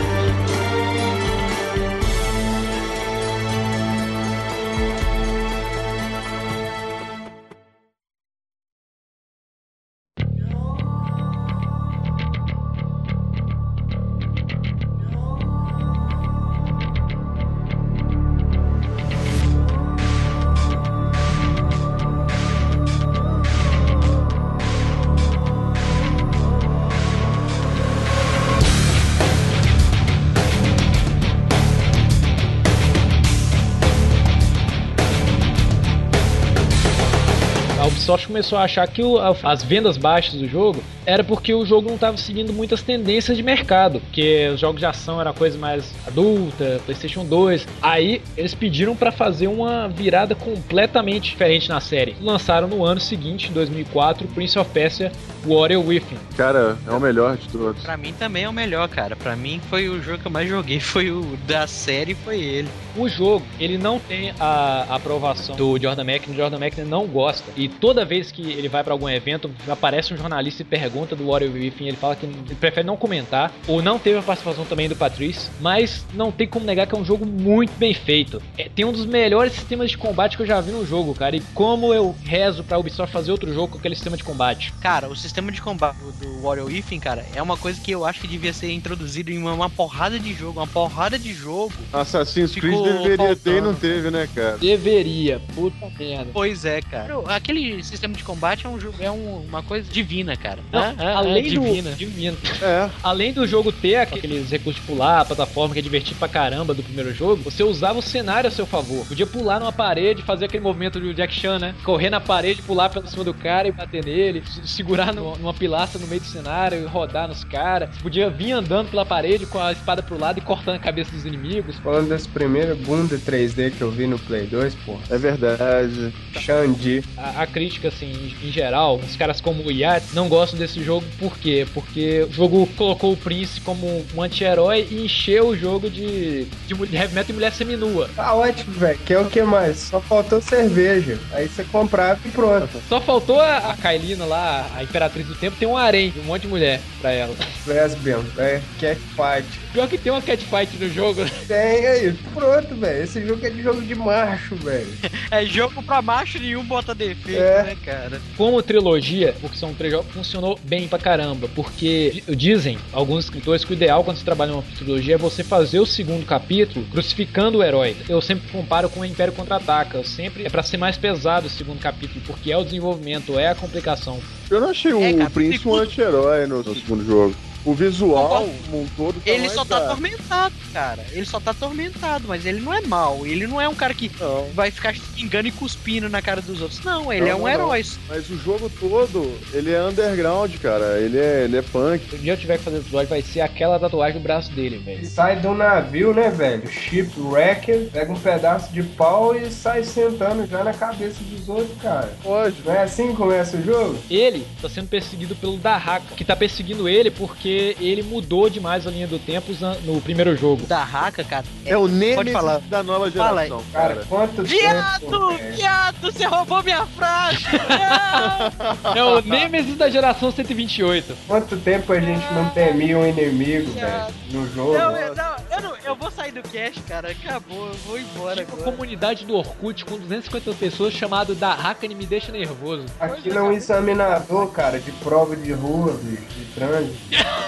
Speaker 6: Começou a achar que o- as vendas baixas do jogo era porque o jogo não estava seguindo muitas tendências de mercado, porque os jogos de ação era coisa mais adulta, PlayStation 2. Aí eles pediram pra fazer uma virada completamente diferente na série. Lançaram no ano seguinte, em 2004, Prince of Persia Warrior Within.
Speaker 2: Cara, é o melhor de todos.
Speaker 3: Pra mim também é o melhor, cara. Pra mim foi o jogo que eu mais joguei, [laughs] foi o da série, foi ele.
Speaker 6: O jogo, ele não tem a aprovação do Jordan McNamara, o Jordan McNamara não gosta. E toda vez que ele vai pra algum evento, aparece um jornalista e pergunta do Warrior Within, ele fala que ele prefere não comentar, ou não teve a participação também do Patrice, mas não tem como negar que é um jogo muito bem feito. É, tem um dos melhores sistemas de combate que eu já vi no jogo, cara, e como eu rezo pra Ubisoft fazer outro jogo com aquele sistema de combate.
Speaker 3: Cara, o sistema de combate do Warrior Within, cara, é uma coisa que eu acho que devia ser introduzido em uma, uma porrada de jogo, uma porrada de jogo.
Speaker 2: Assassin's Creed deveria ter e não
Speaker 3: faltando.
Speaker 2: teve, né, cara?
Speaker 6: Deveria, puta merda.
Speaker 3: Pois é, cara. Aquele sistema de combate é, um, jogo- é um- uma coisa divina, cara.
Speaker 6: Não,
Speaker 3: Ah, ah,
Speaker 6: além
Speaker 3: ah,
Speaker 6: do
Speaker 3: divina.
Speaker 6: divino.
Speaker 2: É.
Speaker 6: Além do jogo ter aqueles recursos de pular, plataforma que é divertido pra caramba do primeiro jogo, você usava o cenário a seu favor. Podia pular numa parede, fazer aquele movimento do Jack Chan, né? Correr na parede, pular pela cima do cara e bater nele, segurar no- numa pilastra no meio do cenário e rodar nos caras. Podia vir andando pela parede com a espada pro lado e cortando a cabeça dos inimigos.
Speaker 4: Falando desse primeiro bunda 3D que eu vi no Play 2, pô.
Speaker 2: É verdade.
Speaker 4: Xandi.
Speaker 6: A, a crítica, assim, em, geral, os caras como o Yates não gostam desse jogo, por quê? Porque o jogo colocou o Prince como um anti-herói e encheu o jogo de, de, heavy metal e mulher seminua.
Speaker 4: Tá ótimo, velho. Quer o que mais? Só faltou cerveja. Aí você comprava e pronto.
Speaker 6: Só faltou a, a Kailina lá, a Imperatriz do Tempo, tem um harém, um monte de mulher pra ela.
Speaker 4: Lesbian, é catfight.
Speaker 6: Pior que tem uma catfight no jogo.
Speaker 4: Tem aí. Pronto, velho. Esse jogo é de jogo de macho, velho. [laughs]
Speaker 3: É jogo pra macho nenhum bota defeito,
Speaker 4: É.
Speaker 3: né, cara?
Speaker 6: Como trilogia, porque são três jogos, funcionou bem pra caramba. Porque di- dizem alguns escritores que o ideal quando se trabalha uma trilogia é você fazer o segundo capítulo crucificando o herói. Eu sempre comparo com o Império Contra-Ataca. Eu sempre é pra ser mais pesado o segundo capítulo, porque é o desenvolvimento, é a complicação.
Speaker 2: Eu não achei o
Speaker 3: É, cara,
Speaker 2: Prince um anti-herói no, no segundo jogo. O visual, um todo, tá
Speaker 3: Ele só tá
Speaker 2: da-
Speaker 3: atormentado, cara. Ele só tá atormentado, mas ele não é mal. Ele não é um cara que
Speaker 2: Não,
Speaker 3: vai ficar xingando e cuspindo na cara dos outros. Não, ele
Speaker 2: Não,
Speaker 3: é um
Speaker 2: não,
Speaker 3: herói.
Speaker 2: mas o jogo todo, ele é underground, cara. Ele é, ele é punk.
Speaker 6: Se um dia eu tiver que fazer episódio, vai ser aquela tatuagem no braço dele, velho.
Speaker 4: Sai do navio, né, velho? Shipwrecker, pega um pedaço de pau e sai sentando já na cabeça dos outros, cara.
Speaker 2: Pode.
Speaker 4: Não é assim que começa o jogo?
Speaker 6: Ele tá sendo perseguido pelo Dahaka, que tá perseguindo ele porque ele mudou demais a linha do tempo no primeiro jogo.
Speaker 3: Da Haka, cara.
Speaker 2: É o Nemesis
Speaker 3: falar.
Speaker 2: da nova
Speaker 3: Fala aí.
Speaker 2: geração,
Speaker 4: Cara,
Speaker 2: cara.
Speaker 4: quanto
Speaker 3: Viado!
Speaker 4: tempo?
Speaker 3: Viado! Você roubou minha frase! [laughs] Não!
Speaker 6: É o Nemesis da geração 128.
Speaker 4: Quanto tempo a gente não temia um inimigo, velho, no jogo?
Speaker 3: Não, eu, não, eu não, eu vou sair do cast, cara. Acabou, eu vou embora
Speaker 6: Tipo,
Speaker 3: agora.
Speaker 6: comunidade do Orkut com 250 pessoas chamado Dahaka me deixa nervoso.
Speaker 4: Aquilo é um examinador, cara, de prova de rua, de trânsito. [laughs]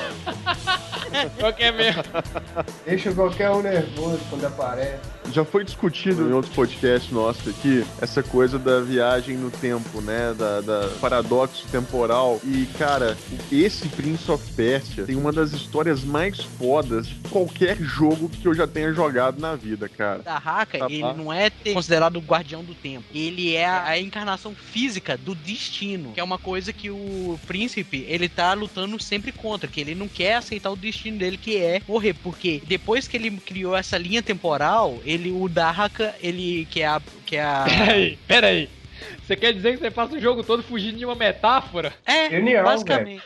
Speaker 6: Qualquer mesmo.
Speaker 4: Deixa qualquer um nervoso quando aparece.
Speaker 2: Já foi discutido em outros podcasts nossos aqui essa coisa da viagem no tempo, né? Da, da paradoxo temporal. E, cara, esse Prince of Persia tem uma das histórias mais fodas de qualquer jogo que eu já tenha jogado na vida, cara.
Speaker 3: Da Haka,
Speaker 2: Tá,
Speaker 3: ele não é ter- considerado o guardião do tempo. Ele é a, a encarnação física do destino, que é uma coisa que o príncipe, ele tá lutando sempre contra, que ele não quer aceitar o destino dele, que é morrer, porque depois que ele criou essa linha temporal, ele, o Dahaka, ele, que é a... Que é a [laughs]
Speaker 6: Peraí, peraí. Você quer dizer que você passa o jogo todo fugindo de uma metáfora?
Speaker 3: é,
Speaker 4: Genial,
Speaker 3: basicamente.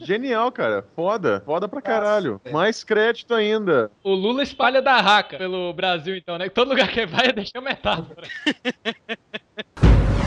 Speaker 2: Genial, cara. Foda. Foda pra caralho. Mais crédito ainda.
Speaker 6: O Lula espalha Dahaka pelo Brasil, então, né? Todo lugar que vai [laughs] deixa metáfora. [laughs]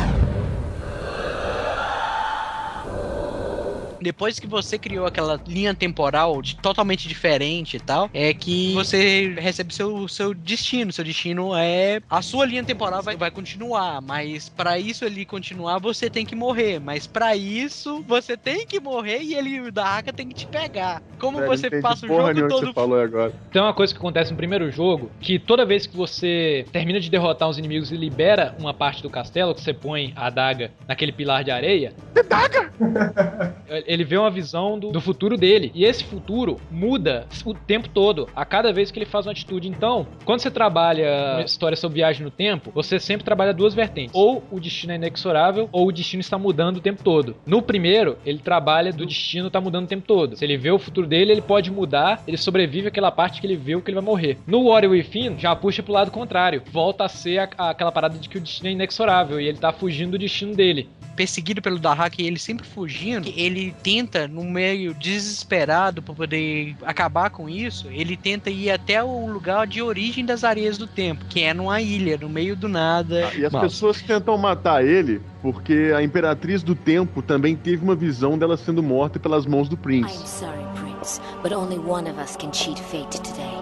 Speaker 3: Depois que você criou aquela linha temporal de- totalmente diferente e tal, é que você recebe seu, seu destino. Seu destino é. A sua linha temporal vai, vai continuar, mas pra isso ele continuar, você tem que morrer. Mas pra isso, você tem que morrer e ele da Haka tem que te pegar. Como você passa o jogo todo.
Speaker 2: você falou agora.
Speaker 6: Tem uma coisa que acontece no primeiro jogo, que toda vez que você termina de derrotar os inimigos e libera uma parte do castelo, que você põe a adaga naquele pilar de areia. Daga! [laughs] ele vê uma visão do, do futuro dele. E esse futuro muda o tempo todo, a cada vez que ele faz uma atitude. Então, quando você trabalha história sobre viagem no tempo, você sempre trabalha duas vertentes. Ou o destino é inexorável, ou o destino está mudando o tempo todo. No primeiro, ele trabalha do destino tá mudando o tempo todo. Se ele vê o futuro dele, ele pode mudar, ele sobrevive àquela parte que ele viu que ele vai morrer. No Warrior Within, já puxa pro lado contrário. Volta a ser a- a- aquela parada de que o destino é inexorável e ele tá fugindo do destino dele.
Speaker 3: Perseguido pelo Dahak e ele sempre fugindo, ele tenta, no meio desesperado pra poder acabar com isso, ele tenta ir até o lugar de origem das areias do tempo, que é numa ilha, no meio do nada.
Speaker 2: E as pessoas tentam matar ele porque a Imperatriz do Tempo também teve uma visão dela sendo morta pelas mãos do
Speaker 8: I'm
Speaker 2: Prince.
Speaker 8: sorry, Prince, but only one of us can cheat fate today.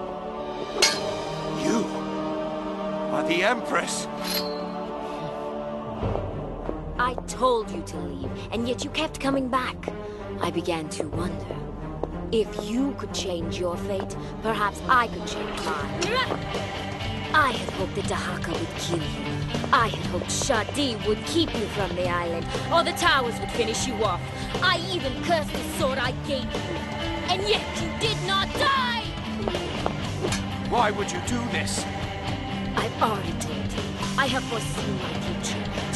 Speaker 9: You are the Empress.
Speaker 8: I told you to leave, and yet you kept coming back. I began to wonder. If you could change your fate, perhaps I could change mine. I had hoped that Dahaka would kill you. I had hoped Shadi would keep you from the island, or the towers would finish you off. I even cursed the sword I gave you. And yet you did not die!
Speaker 9: Why would you do this?
Speaker 8: I've already told you. I have foreseen my future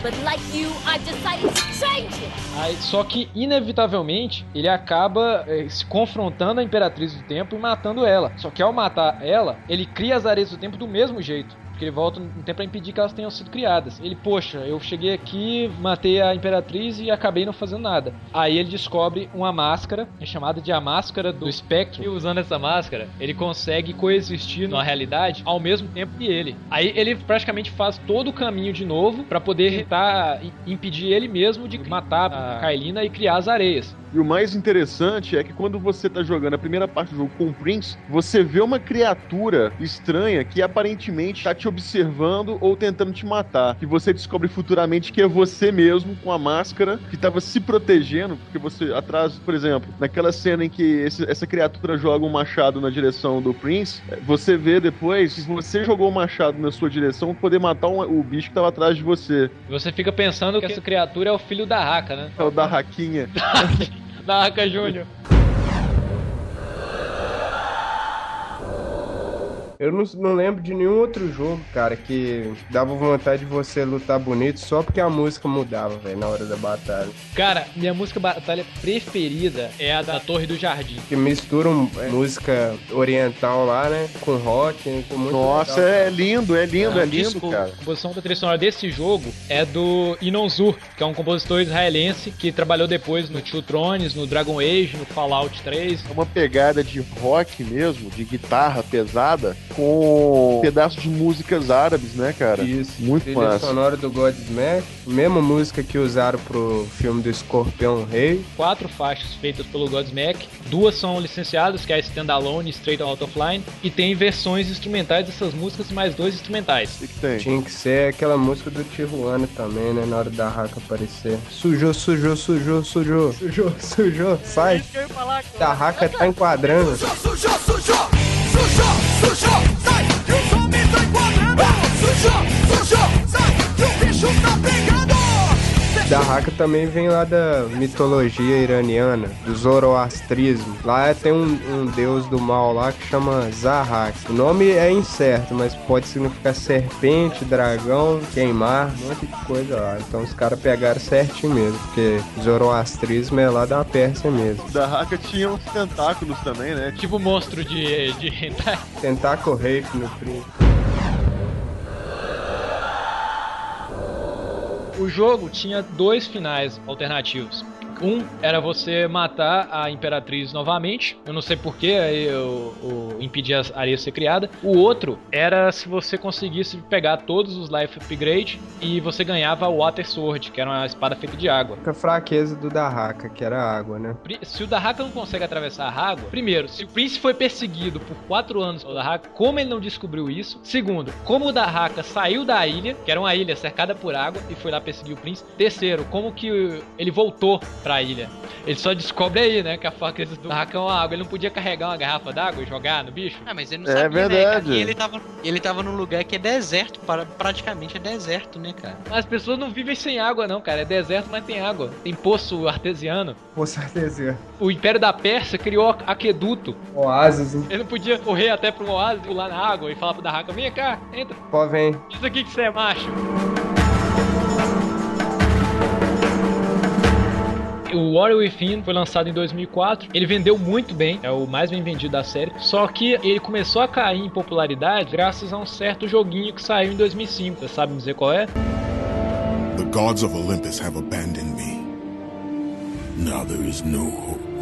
Speaker 8: But like you, I've decided to change it!
Speaker 6: Aí, só que, inevitavelmente, ele acaba eh, se confrontando a Imperatriz do Tempo e matando ela. Só que ao matar ela, ele cria as areias do tempo do mesmo jeito. Porque ele volta no tempo pra impedir que elas tenham sido criadas. Ele, poxa, eu cheguei aqui, matei a Imperatriz e acabei não fazendo nada. Aí ele descobre uma máscara, é chamada de a máscara do espectro. E usando essa máscara, ele consegue coexistir na realidade ao mesmo tempo que ele. Aí ele praticamente faz todo o caminho de novo pra poder tentar i- impedir ele mesmo de matar a Kailina e criar as areias.
Speaker 2: E o mais interessante é que quando você tá jogando a primeira parte do jogo com o Prince, você vê uma criatura estranha que aparentemente tá te observando ou tentando te matar. Que você descobre futuramente que é você mesmo com a máscara que tava se protegendo, porque você atrás, por exemplo, naquela cena em que esse- essa criatura joga um machado na direção do Prince, eh, você vê depois, se você jogou o machado na sua direção, poder matar um- o bicho que tava atrás de você.
Speaker 6: E Você fica pensando que essa criatura é o filho da Haka, né?
Speaker 2: É o da Raquinha. [laughs]
Speaker 6: Da Haka Júnior.
Speaker 4: Eu não, não lembro de nenhum outro jogo, cara, que dava vontade de você lutar bonito só porque a música mudava, velho, na hora da batalha.
Speaker 6: Cara, minha música batalha preferida é a da Torre do Jardim.
Speaker 4: Que misturam é, música oriental lá, né? Com rock, né, com muito
Speaker 2: Nossa,
Speaker 4: legal.
Speaker 2: é lindo, é lindo, é lindo,
Speaker 6: Desculpa,
Speaker 2: cara.
Speaker 6: A composição da trilha sonora desse jogo é do Inonzur, que é um compositor israelense que trabalhou depois no Two Thrones, no Dragon Age, no Fallout 3.
Speaker 2: É uma pegada de rock mesmo, de guitarra pesada, com um pedaço de músicas árabes, né, cara?
Speaker 4: Isso,
Speaker 2: Muito
Speaker 4: trilha
Speaker 2: massa.
Speaker 4: sonora do Godsmack, mesma música que usaram pro filme do Escorpião Rei.
Speaker 6: Quatro faixas feitas pelo Godsmack, duas são licenciadas, que é a Standalone e Straight Out of Line, e tem versões instrumentais dessas músicas e mais dois instrumentais.
Speaker 2: O que, que tem?
Speaker 4: Tinha que ser aquela música do Tijuana também, né? Na hora da Haka aparecer. Sujou, sujou, sujou, sujou. Sujou, sujou. Sai. Da Haka tá enquadrando.
Speaker 9: Sujou, sujou, sujou, sujou, sujou, sai, que os homens tá enquadrando. Sujou, sujou, sai, que
Speaker 4: Da Haka também vem lá da mitologia iraniana, do zoroastrismo. Lá tem um, um deus do mal lá que chama Zahak. O nome é incerto, mas pode significar serpente, dragão, queimar, um monte de coisa lá. Então os caras pegaram certinho mesmo, porque zoroastrismo é lá da Pérsia mesmo.
Speaker 2: Da Haka tinha uns tentáculos também, né?
Speaker 6: Tipo monstro de, de [laughs] hentai.
Speaker 4: Tentacle Rape no frio.
Speaker 6: O jogo tinha dois finais alternativos. Um era você matar a Imperatriz novamente. Eu não sei porquê, aí eu, eu impedi a areia ser criada. O outro era se você conseguisse pegar todos os Life Upgrade e você ganhava o Water Sword, que era uma espada feita de água.
Speaker 4: A fraqueza do Dahaka, que era a água, né?
Speaker 6: Se o Dahaka não consegue atravessar a água, primeiro, se o Prince foi perseguido por quatro anos pelo Dahaka, como ele não descobriu isso? Segundo, como o Dahaka saiu da ilha, que era uma ilha cercada por água, e foi lá perseguir o Prince? Terceiro, como que ele voltou pra pra ilha. Ele só descobre aí, né, que a faca do Haka é uma água. Ele não podia carregar uma garrafa d'água e jogar no bicho?
Speaker 3: Ah, mas ele não
Speaker 2: É
Speaker 3: sabia, né,
Speaker 2: verdade.
Speaker 3: cara? E ele tava, ele tava num lugar que é deserto, para, praticamente é deserto, né, cara?
Speaker 6: As pessoas não vivem sem água, não, cara. É deserto, mas tem água. Tem poço artesiano.
Speaker 4: Com certeza.
Speaker 6: O Império da Pérsia criou aqueduto.
Speaker 4: Oásis, hein?
Speaker 6: Ele não podia correr até pro oásis, pular na água e falar pro Dahaka, vem cá, entra.
Speaker 4: Pô, vem.
Speaker 6: Diz aqui que você é macho. O Warrior Within foi lançado em 2004. Ele vendeu muito bem, é o mais bem vendido da série. Só que ele começou a cair em popularidade graças a um certo joguinho que saiu em 2005. Você sabe me dizer qual é?
Speaker 10: The gods of Olympus have abandoned me. Now there is no hope.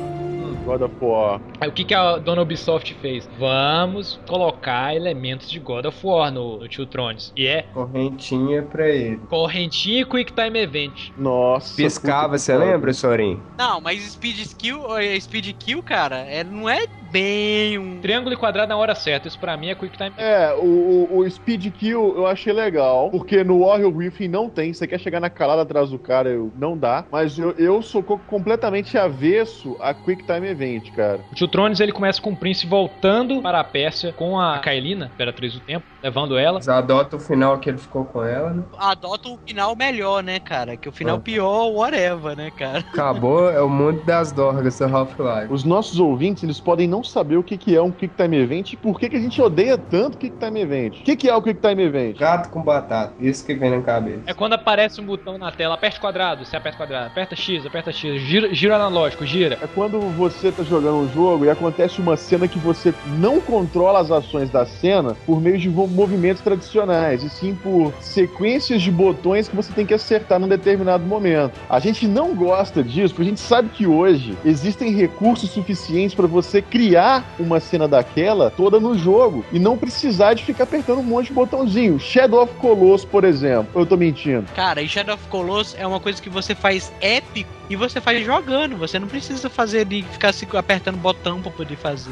Speaker 2: God of War.
Speaker 6: Aí o que, que a dona Ubisoft fez? Vamos colocar elementos de God of War no, no Two Thrones. E é
Speaker 4: Correntinha pra ele.
Speaker 6: correntinha e Quick Time Event.
Speaker 2: Nossa.
Speaker 4: Piscava, você lembra, Sorin?
Speaker 3: Não, mas Speed Skill, eh, Speed Kill, cara, é, não é bem um.
Speaker 6: Triângulo e quadrado na hora certa. Isso pra mim é Quick Time
Speaker 2: É, o, o, o Speed Kill eu achei legal, porque no Warrior Within não tem. Você quer chegar na calada atrás do cara, eu, não dá. Mas eu, eu sou co- completamente avesso a Quick Time Event, cara.
Speaker 6: O Two Thrones ele começa com o príncipe voltando para a Pérsia com a Kaelina, Imperatriz do Tempo, levando ela.
Speaker 4: Mas adota o final que ele ficou com ela, né?
Speaker 3: Adota um final melhor, né, cara? Que o final
Speaker 4: Ah.
Speaker 3: pior, whatever, né, cara?
Speaker 4: Acabou, é o mundo das dorgas do Half-Life.
Speaker 2: Os nossos ouvintes, eles podem não saber o que, que é um Quick Time Event e por que, que a gente odeia tanto Quick Time Event. O que, que é o Quick Time Event?
Speaker 4: Gato com batata, isso que vem na cabeça.
Speaker 6: É quando aparece um botão na tela, aperta quadrado, você aperta quadrado, aperta X, aperta X, gira, gira analógico, gira.
Speaker 2: É quando você tá jogando um jogo e acontece uma cena que você não controla as ações da cena por meio de vo- movimentos tradicionais, e sim por sequências de botões que você tem que acertar num determinado momento. A gente não gosta disso, porque a gente sabe que hoje existem recursos suficientes para você criar uma cena daquela toda no jogo e não precisar de ficar apertando um monte de botãozinho. Shadow of Colossus, por exemplo. Eu tô mentindo.
Speaker 3: Cara, e Shadow of Colossus é uma coisa que você faz épico e você faz jogando. Você não precisa fazer de ficar se apertando botão pra poder fazer.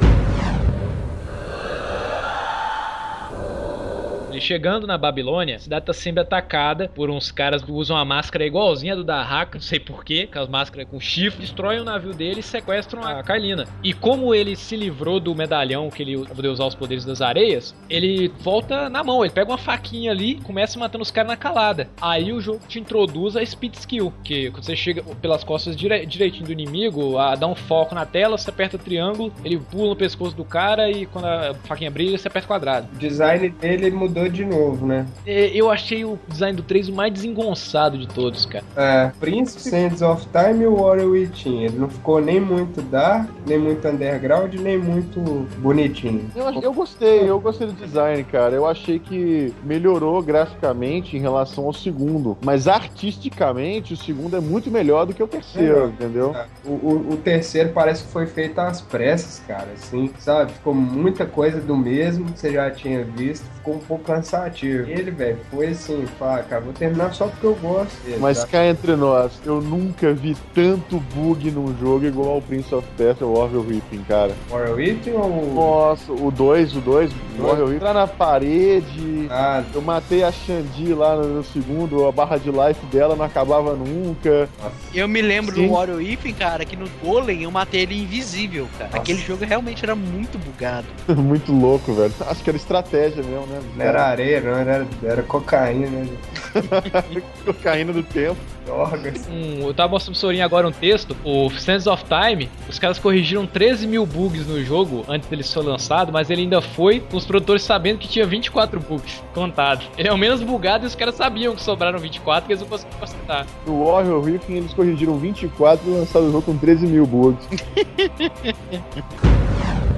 Speaker 6: Chegando na Babilônia, a cidade tá sendo atacada por uns caras que usam uma máscara igualzinha do da Haka, não sei porquê, aquelas máscaras com chifre, destroem o navio dele e sequestram a Kailina. E como ele se livrou do medalhão que ele poder usar os poderes das areias, ele volta na mão, ele pega uma faquinha ali começa matando os caras na calada. Aí o jogo te introduz a speed skill, que quando você chega pelas costas dire- direitinho do inimigo, a, dá um foco na tela, você aperta triângulo, ele pula no pescoço do cara e quando a faquinha brilha, você aperta quadrado.
Speaker 4: O design dele mudou de novo, né?
Speaker 6: É, Eu achei o design do 3 o mais desengonçado de todos, cara.
Speaker 4: É, Príncipe, Sands of Time e o Warrior Within. Ele não ficou nem muito dark, nem muito underground, nem muito bonitinho.
Speaker 2: Eu, eu gostei, eu gostei do design, cara. Eu achei que melhorou graficamente em relação ao segundo. Mas artisticamente, o segundo é muito melhor do que o terceiro,
Speaker 4: É.
Speaker 2: entendeu?
Speaker 4: O, o, o terceiro parece que foi feito às pressas, cara, assim, sabe? Ficou muita coisa do mesmo que você já tinha visto, ficou um pouco cansativo. Ele, velho, foi assim, fala, cara, vou terminar só porque eu gosto dele.
Speaker 2: Mas
Speaker 4: tá?
Speaker 2: cá entre nós, eu nunca vi tanto bug num jogo igual ao Prince of Persia ou Warrior Within, cara.
Speaker 4: Warrior Within ou...
Speaker 2: Nossa, o 2, o 2, Warrior Within, entrar na parede.
Speaker 4: Ah,
Speaker 2: Eu matei a Xandi lá no, no segundo, a barra de life dela não acabava nunca.
Speaker 3: Eu me lembro
Speaker 2: Sim.
Speaker 3: do Warrior Within, cara, que no Golem eu matei ele invisível, cara. Aquele jogo realmente era muito bugado. [laughs]
Speaker 2: muito louco, velho. Acho que era estratégia mesmo, né?
Speaker 4: era areia, não, era, era cocaína, né? [laughs]
Speaker 2: Cocaína do tempo.
Speaker 4: Drogas.
Speaker 6: Um, eu tava mostrando pro Sorinho agora um texto, o Sands of Time, os caras corrigiram 13 mil bugs no jogo antes dele ser lançado, mas ele ainda foi com os produtores sabendo que tinha 24 bugs contados. Ele é o menos bugado e os caras sabiam que sobraram 24 que eles não conseguiram consertar.
Speaker 2: No Warrior Within eles corrigiram 24 e lançaram o jogo com 13 mil bugs. [laughs]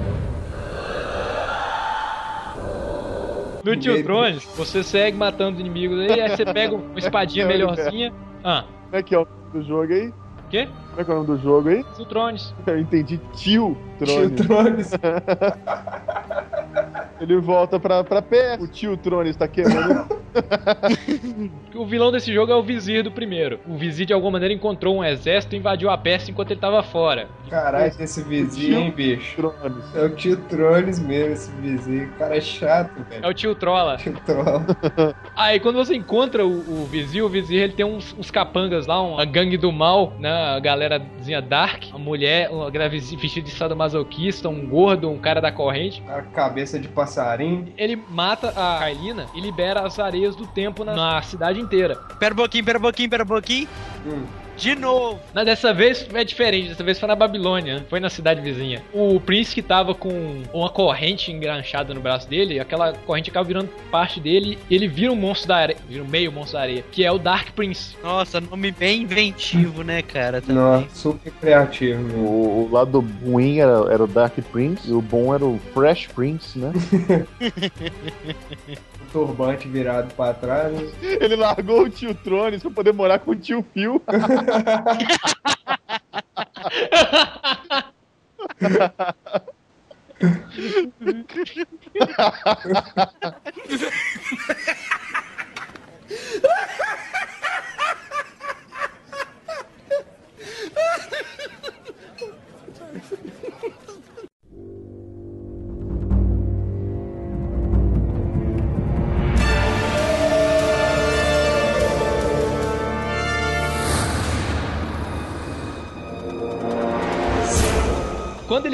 Speaker 6: No Tio Drones, você segue matando inimigos aí, aí você pega uma [laughs] espadinha melhorzinha. Ah,
Speaker 2: Como é que é o do jogo aí?
Speaker 6: o quê?
Speaker 2: Como é que é o nome do jogo aí?
Speaker 6: Tio Drones. [laughs]
Speaker 2: Eu entendi Tio
Speaker 4: Tio
Speaker 2: Trones.
Speaker 4: Trones. [laughs]
Speaker 2: Ele volta pra, pra pé. O tio Trones tá querendo [laughs]
Speaker 6: o vilão desse jogo é o vizir do primeiro. O vizir, de alguma maneira, encontrou um exército e invadiu a Pérsia enquanto ele tava fora.
Speaker 4: Caralho, esse vizinho, hein, bicho?
Speaker 2: Trones.
Speaker 4: É o tio Trones mesmo, esse vizinho. O cara é chato, velho.
Speaker 6: É o tio Trolla.
Speaker 4: Tio Troll.
Speaker 6: Aí quando você encontra o, o vizir, o vizir ele tem uns, uns capangas lá, uma gangue do mal, né? A galerazinha dark, uma mulher, uma gravezinha [laughs] vestida de sadomasoquista, um gordo, um cara da corrente.
Speaker 4: Cara, cabeça de passarinho.
Speaker 6: Ele mata a Kailina e libera as areias do tempo na, na cidade inteira.
Speaker 3: Pera um pouquinho, pera um pouquinho, pera um pouquinho.
Speaker 4: Hum.
Speaker 3: De novo.
Speaker 6: Mas dessa vez é diferente, dessa vez foi na Babilônia, não foi na cidade vizinha. O príncipe tava com uma corrente engranchada no braço dele, aquela corrente acaba virando parte dele, e ele vira um monstro da areia, vira um meio monstro da areia, que é o Dark Prince.
Speaker 3: Nossa, nome bem inventivo, né, cara? Também.
Speaker 4: Nossa, super criativo.
Speaker 2: O, o lado ruim era, era o Dark Prince, e o bom era o Fresh Prince, né? [laughs]
Speaker 4: Turbante virado pra trás.
Speaker 2: Ele largou o tio Trones pra poder morar com o tio Phil. [laughs] [laughs]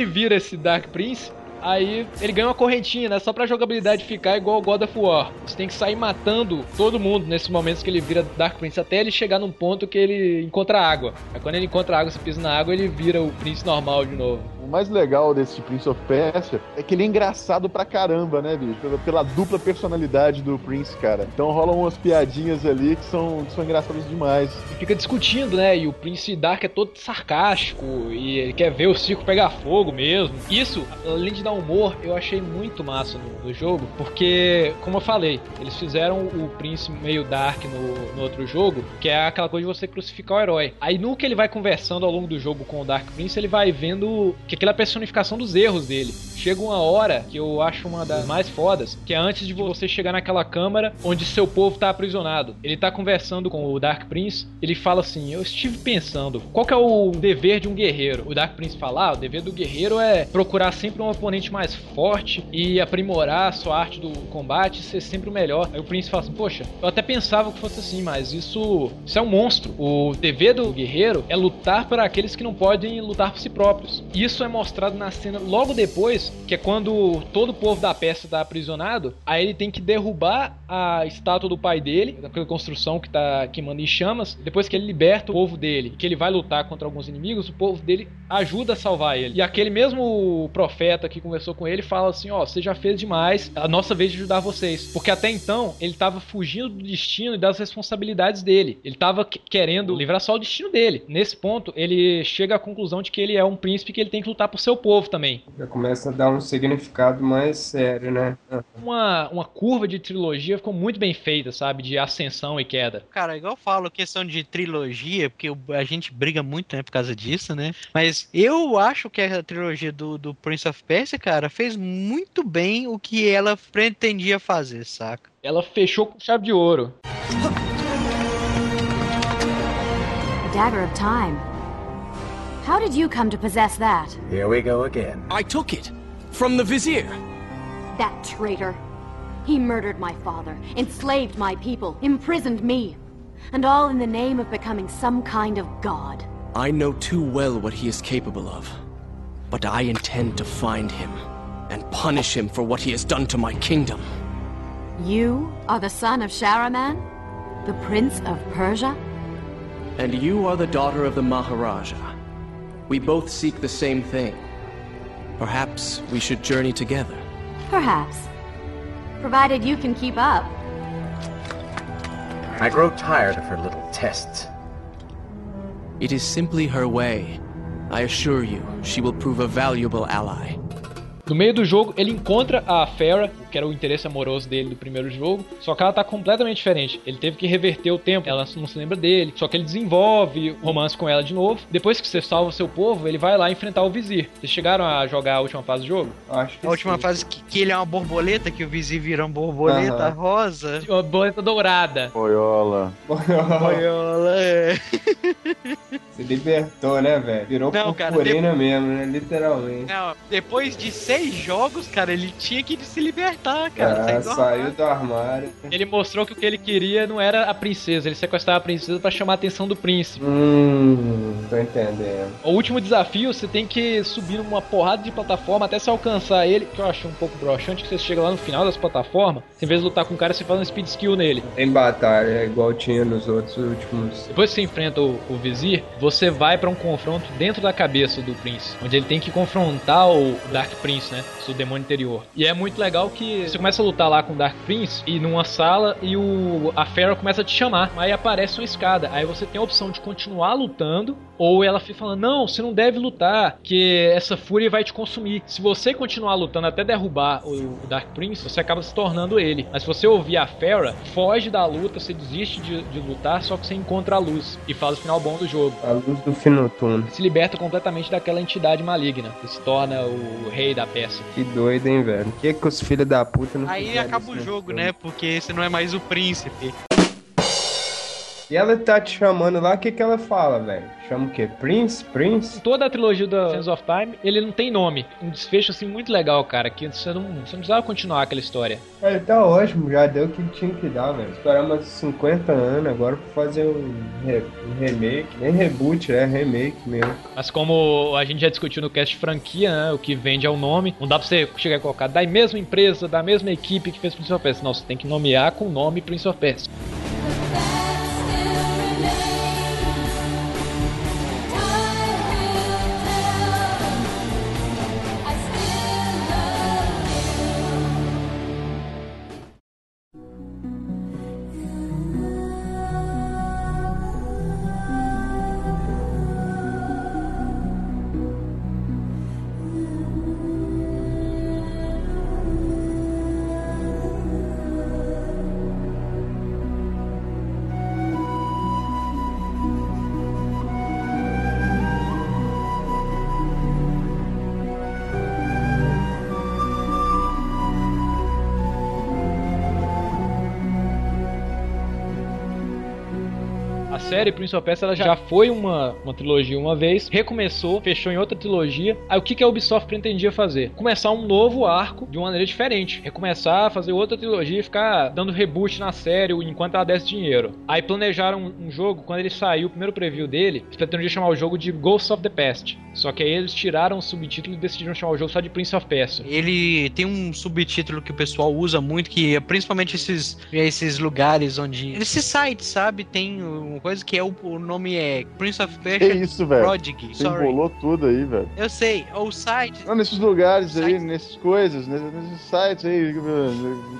Speaker 6: ele vira esse Dark Prince, aí ele ganha uma correntinha, né? Só pra jogabilidade ficar igual o God of War. Você tem que sair matando todo mundo nesses momentos que ele vira Dark Prince, até ele chegar num ponto que ele encontra água. Aí quando ele encontra água, você pisa na água, ele vira o Prince normal de novo.
Speaker 2: Mais legal desse Prince of Persia é que ele é engraçado pra caramba, né, bicho? Pela, pela dupla personalidade do Prince, cara. Então rolam umas piadinhas ali que são, que são engraçadas demais.
Speaker 6: E fica discutindo, né? E o Prince Dark é todo sarcástico e ele quer ver o circo pegar fogo mesmo. Isso, além de dar humor, eu achei muito massa no, no jogo, porque, como eu falei, eles fizeram o Prince meio dark no, no outro jogo, que é aquela coisa de você crucificar o herói. Aí no que ele vai conversando ao longo do jogo com o Dark Prince, ele vai vendo que aquela personificação dos erros dele. Chega uma hora que eu acho uma das mais fodas, que é antes de você chegar naquela câmara onde seu povo tá aprisionado. Ele tá conversando com o Dark Prince, ele fala assim: Eu estive pensando, qual que é o dever de um guerreiro? O Dark Prince fala: ah, o dever do guerreiro é procurar sempre um oponente mais forte e aprimorar a sua arte do combate ser sempre o melhor. Aí o Prince fala assim: Poxa, eu até pensava que fosse assim, mas isso, isso é um monstro. O dever do guerreiro é lutar para aqueles que não podem lutar por si próprios. Isso é mostrado na cena logo depois, que é quando todo o povo da peça está aprisionado, aí ele tem que derrubar a estátua do pai dele, aquela construção que tá queimando em chamas. Depois que ele liberta o povo dele, que ele vai lutar contra alguns inimigos, o povo dele ajuda a salvar ele. E aquele mesmo profeta que conversou com ele fala assim: Ó, você já fez demais, a nossa vez de ajudar vocês. Porque até então ele tava fugindo do destino e das responsabilidades dele. Ele tava que- querendo livrar só o destino dele. Nesse ponto, ele chega à conclusão de que ele é um príncipe que ele tem que lutar por seu povo também.
Speaker 4: Já começa a dar um significado mais sério, né?
Speaker 6: Uma, uma curva de trilogia ficou muito bem feita, sabe? De ascensão e queda.
Speaker 3: Cara, igual eu falo, questão de trilogia, porque a gente briga muito, né, por causa disso, né? Mas eu acho que a trilogia do, do Prince of Persia, cara, fez muito bem o que ela pretendia fazer, saca?
Speaker 6: Ela fechou com chave de ouro.
Speaker 11: A dagger of time. How did you come to possess that?
Speaker 12: Here we go again.
Speaker 9: I took it from the Vizier.
Speaker 11: That traitor. He murdered my father, enslaved my people, imprisoned me. And all in the name of becoming some kind of god.
Speaker 7: I know too well what he is capable of. But I intend to find him and punish him for what he has done to my kingdom.
Speaker 11: You are the son of Shahraman? The Prince of Persia?
Speaker 7: And you are the daughter of the Maharaja. We both seek the same thing. Perhaps we should journey together.
Speaker 11: Perhaps. Provided you can keep up.
Speaker 12: I grow tired of her little tests.
Speaker 7: It is simply her way. I assure you, she will prove a valuable ally.
Speaker 6: No meio do jogo, ele encontra a Farah, que era o interesse amoroso dele do primeiro jogo, só que ela tá completamente diferente. Ele teve que reverter o tempo, ela não se lembra dele, só que ele desenvolve romance com ela de novo. Depois que você salva o seu povo, ele vai lá enfrentar o vizir. Vocês chegaram a jogar a última fase do jogo?
Speaker 4: Acho que
Speaker 3: A última
Speaker 4: sim.
Speaker 3: fase que, que ele é uma borboleta, que o vizir vira uma borboleta
Speaker 4: Aham.
Speaker 3: rosa.
Speaker 6: Uma borboleta dourada.
Speaker 2: Boiola.
Speaker 3: Boiola, é. [laughs]
Speaker 4: Se libertou, né, velho? Virou
Speaker 3: Não, cara,
Speaker 4: purpurina mesmo, né? Literalmente.
Speaker 3: Não, depois de seis jogos, cara, ele tinha que se libertar, cara.
Speaker 4: Ah,
Speaker 3: sair do
Speaker 4: saiu do armário.
Speaker 6: Ele mostrou que o que ele queria não era a princesa, ele sequestrava a princesa pra chamar a atenção do príncipe.
Speaker 4: Hum, tô entendendo.
Speaker 6: O último desafio, você tem que subir numa porrada de plataforma até você alcançar ele, que eu achei um pouco broxante, que você chega lá no final das plataformas, você, em vez de lutar com o cara, você faz um speed skill nele.
Speaker 4: Tem batalha, é igual tinha nos outros últimos.
Speaker 6: Depois que você enfrenta o, o vizir, você vai pra um confronto dentro da cabeça do príncipe, onde ele tem que confrontar o Dark Prince, né? O demônio interior. E é muito legal que você começa a lutar lá com o Dark Prince e numa sala e o a Pharaoh começa a te chamar. Aí aparece uma escada. Aí você tem a opção de continuar lutando ou ela fica falando: "Não, você não deve lutar, que essa fúria vai te consumir". Se você continuar lutando até derrubar o, o Dark Prince, você acaba se tornando ele. Mas se você ouvir a Pharaoh, foge da luta, você desiste de, de lutar, só que você encontra a luz e faz o final bom do jogo.
Speaker 4: A luz do fim noturno.
Speaker 6: Se liberta completamente daquela entidade maligna, que se torna o rei da peça.
Speaker 4: Que doido, hein, velho? O que que os filhos da puta não
Speaker 3: Aí acaba
Speaker 4: isso
Speaker 3: o
Speaker 4: no
Speaker 3: jogo,
Speaker 4: filme?
Speaker 3: né? Porque você não é mais o príncipe.
Speaker 4: E ela tá te chamando lá, o que que ela fala, velho? Chama o quê? Prince? Prince?
Speaker 6: Toda a trilogia da Sands of Time, ele não tem nome. Um desfecho assim muito legal, cara, que você não, você não precisava continuar aquela história.
Speaker 4: É, tá ótimo, já deu o que tinha que dar, velho. Esperar mais 50 anos agora pra fazer um, re- um remake. Nem reboot, é remake mesmo.
Speaker 6: Mas como a gente já discutiu no cast franquia, né, o que vende é o nome, não dá pra você chegar e colocar da mesma empresa, da mesma equipe que fez Prince of Persia. Não, você tem que nomear com o nome Prince of Persia. Série Prince of Persia ela já foi uma, uma trilogia uma vez, recomeçou, fechou em outra trilogia. Aí o que, que a Ubisoft pretendia fazer? Começar um novo arco de uma maneira diferente. Recomeçar, fazer outra trilogia e ficar dando reboot na série enquanto ela desse dinheiro. Aí planejaram um, jogo, quando ele saiu, o primeiro preview dele, eles pretendiam chamar o jogo de Ghosts of the Past. Só que aí eles tiraram o subtítulo e decidiram chamar o jogo só de Prince of Persia.
Speaker 3: Ele tem um subtítulo que o pessoal usa muito, que é principalmente esses, esses lugares onde. Esses sites, sabe? Tem uma coisa que é o, o nome é Prince of
Speaker 2: Que
Speaker 3: Persia
Speaker 2: isso, velho?
Speaker 3: Prodigy.
Speaker 2: Você
Speaker 3: Sorry.
Speaker 2: embolou tudo aí, velho.
Speaker 3: Eu sei, o site.
Speaker 2: Não, nesses lugares aí, nessas coisas, nesses, nesses sites aí,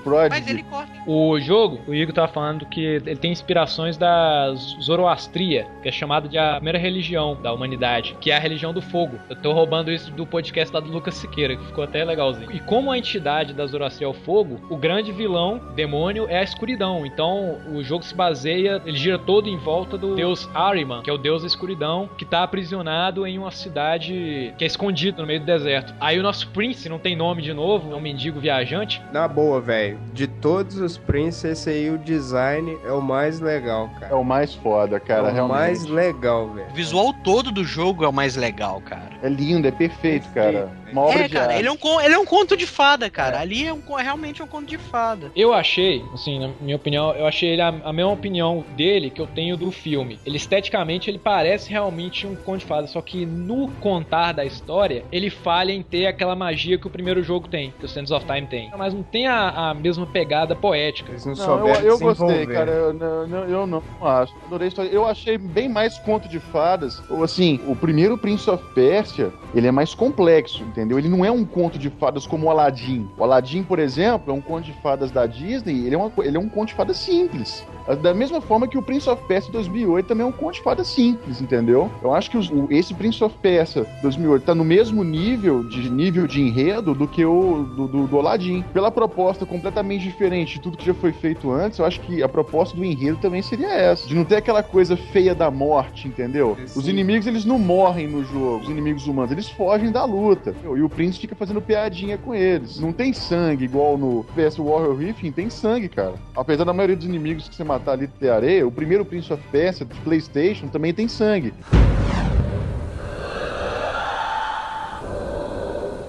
Speaker 2: Prodigy.
Speaker 3: Mas ele corta.
Speaker 6: O jogo, o Igor tava falando que ele tem inspirações da Zoroastria, que é chamada de a primeira religião da humanidade, que é a religião do fogo. Eu tô roubando isso do podcast lá do Lucas Siqueira, que ficou até legalzinho. E como a entidade da Zoroastria é o fogo, o grande vilão, demônio, é a escuridão. Então o jogo se baseia, ele gira todo em volta do deus Ahriman, que é o deus da escuridão, que tá aprisionado em uma cidade que é escondida no meio do deserto. Aí o nosso Prince não tem nome de novo, é um mendigo viajante.
Speaker 4: Na boa, velho. De todos os Prince, esse aí, o design é o mais legal, cara.
Speaker 2: É o mais foda, cara,
Speaker 4: é o
Speaker 2: realmente.
Speaker 4: mais legal, velho.
Speaker 3: O visual todo do jogo é o mais legal, cara.
Speaker 2: É lindo, é perfeito, cara. Uma obra
Speaker 3: É,
Speaker 2: de
Speaker 3: cara,
Speaker 2: arte.
Speaker 3: ele é, um, ele é um conto de fada, cara. Ali é um, con- realmente um conto de fada.
Speaker 6: Eu achei, assim, na minha opinião, eu achei ele a, a mesma opinião dele que eu tenho do filme. Ele esteticamente ele parece realmente um conto de fada, só que no contar da história, ele falha em ter aquela magia que o primeiro jogo tem, que o Sands of Time tem. Mas não tem a, a mesma pegada poética.
Speaker 4: Eles não,
Speaker 2: Não, eu,
Speaker 4: souberam
Speaker 2: eu
Speaker 4: se
Speaker 2: gostei,
Speaker 4: envolver.
Speaker 2: cara. Eu, não- não- eu não acho. Adorei a história. Eu achei bem mais conto de fadas. Ou assim, o primeiro Prince of Persia, ele é mais complexo, entendeu? Entendeu? Ele não é um conto de fadas como o Aladdin. O Aladdin, por exemplo, é um conto de fadas da Disney, ele é, uma, ele é um conto de fadas simples. Da mesma forma que o Prince of Persia 2008 também é um conto de fadas simples, entendeu? Eu acho que os- o- esse Prince of Persia 2008 tá no mesmo nível de nível de enredo do que o do, do, do Aladdin. Pela proposta completamente diferente de tudo que já foi feito antes, eu acho que a proposta do enredo também seria essa. De não ter aquela coisa feia da morte, entendeu? Os inimigos, eles não morrem no jogo, os inimigos humanos, eles fogem da luta. E o Prince fica fazendo piadinha com eles. Não tem sangue igual no PS Warrior Rift, tem sangue, cara. Apesar da maioria dos inimigos que você matar ali ter areia, o primeiro Prince of Persia de PlayStation também tem sangue.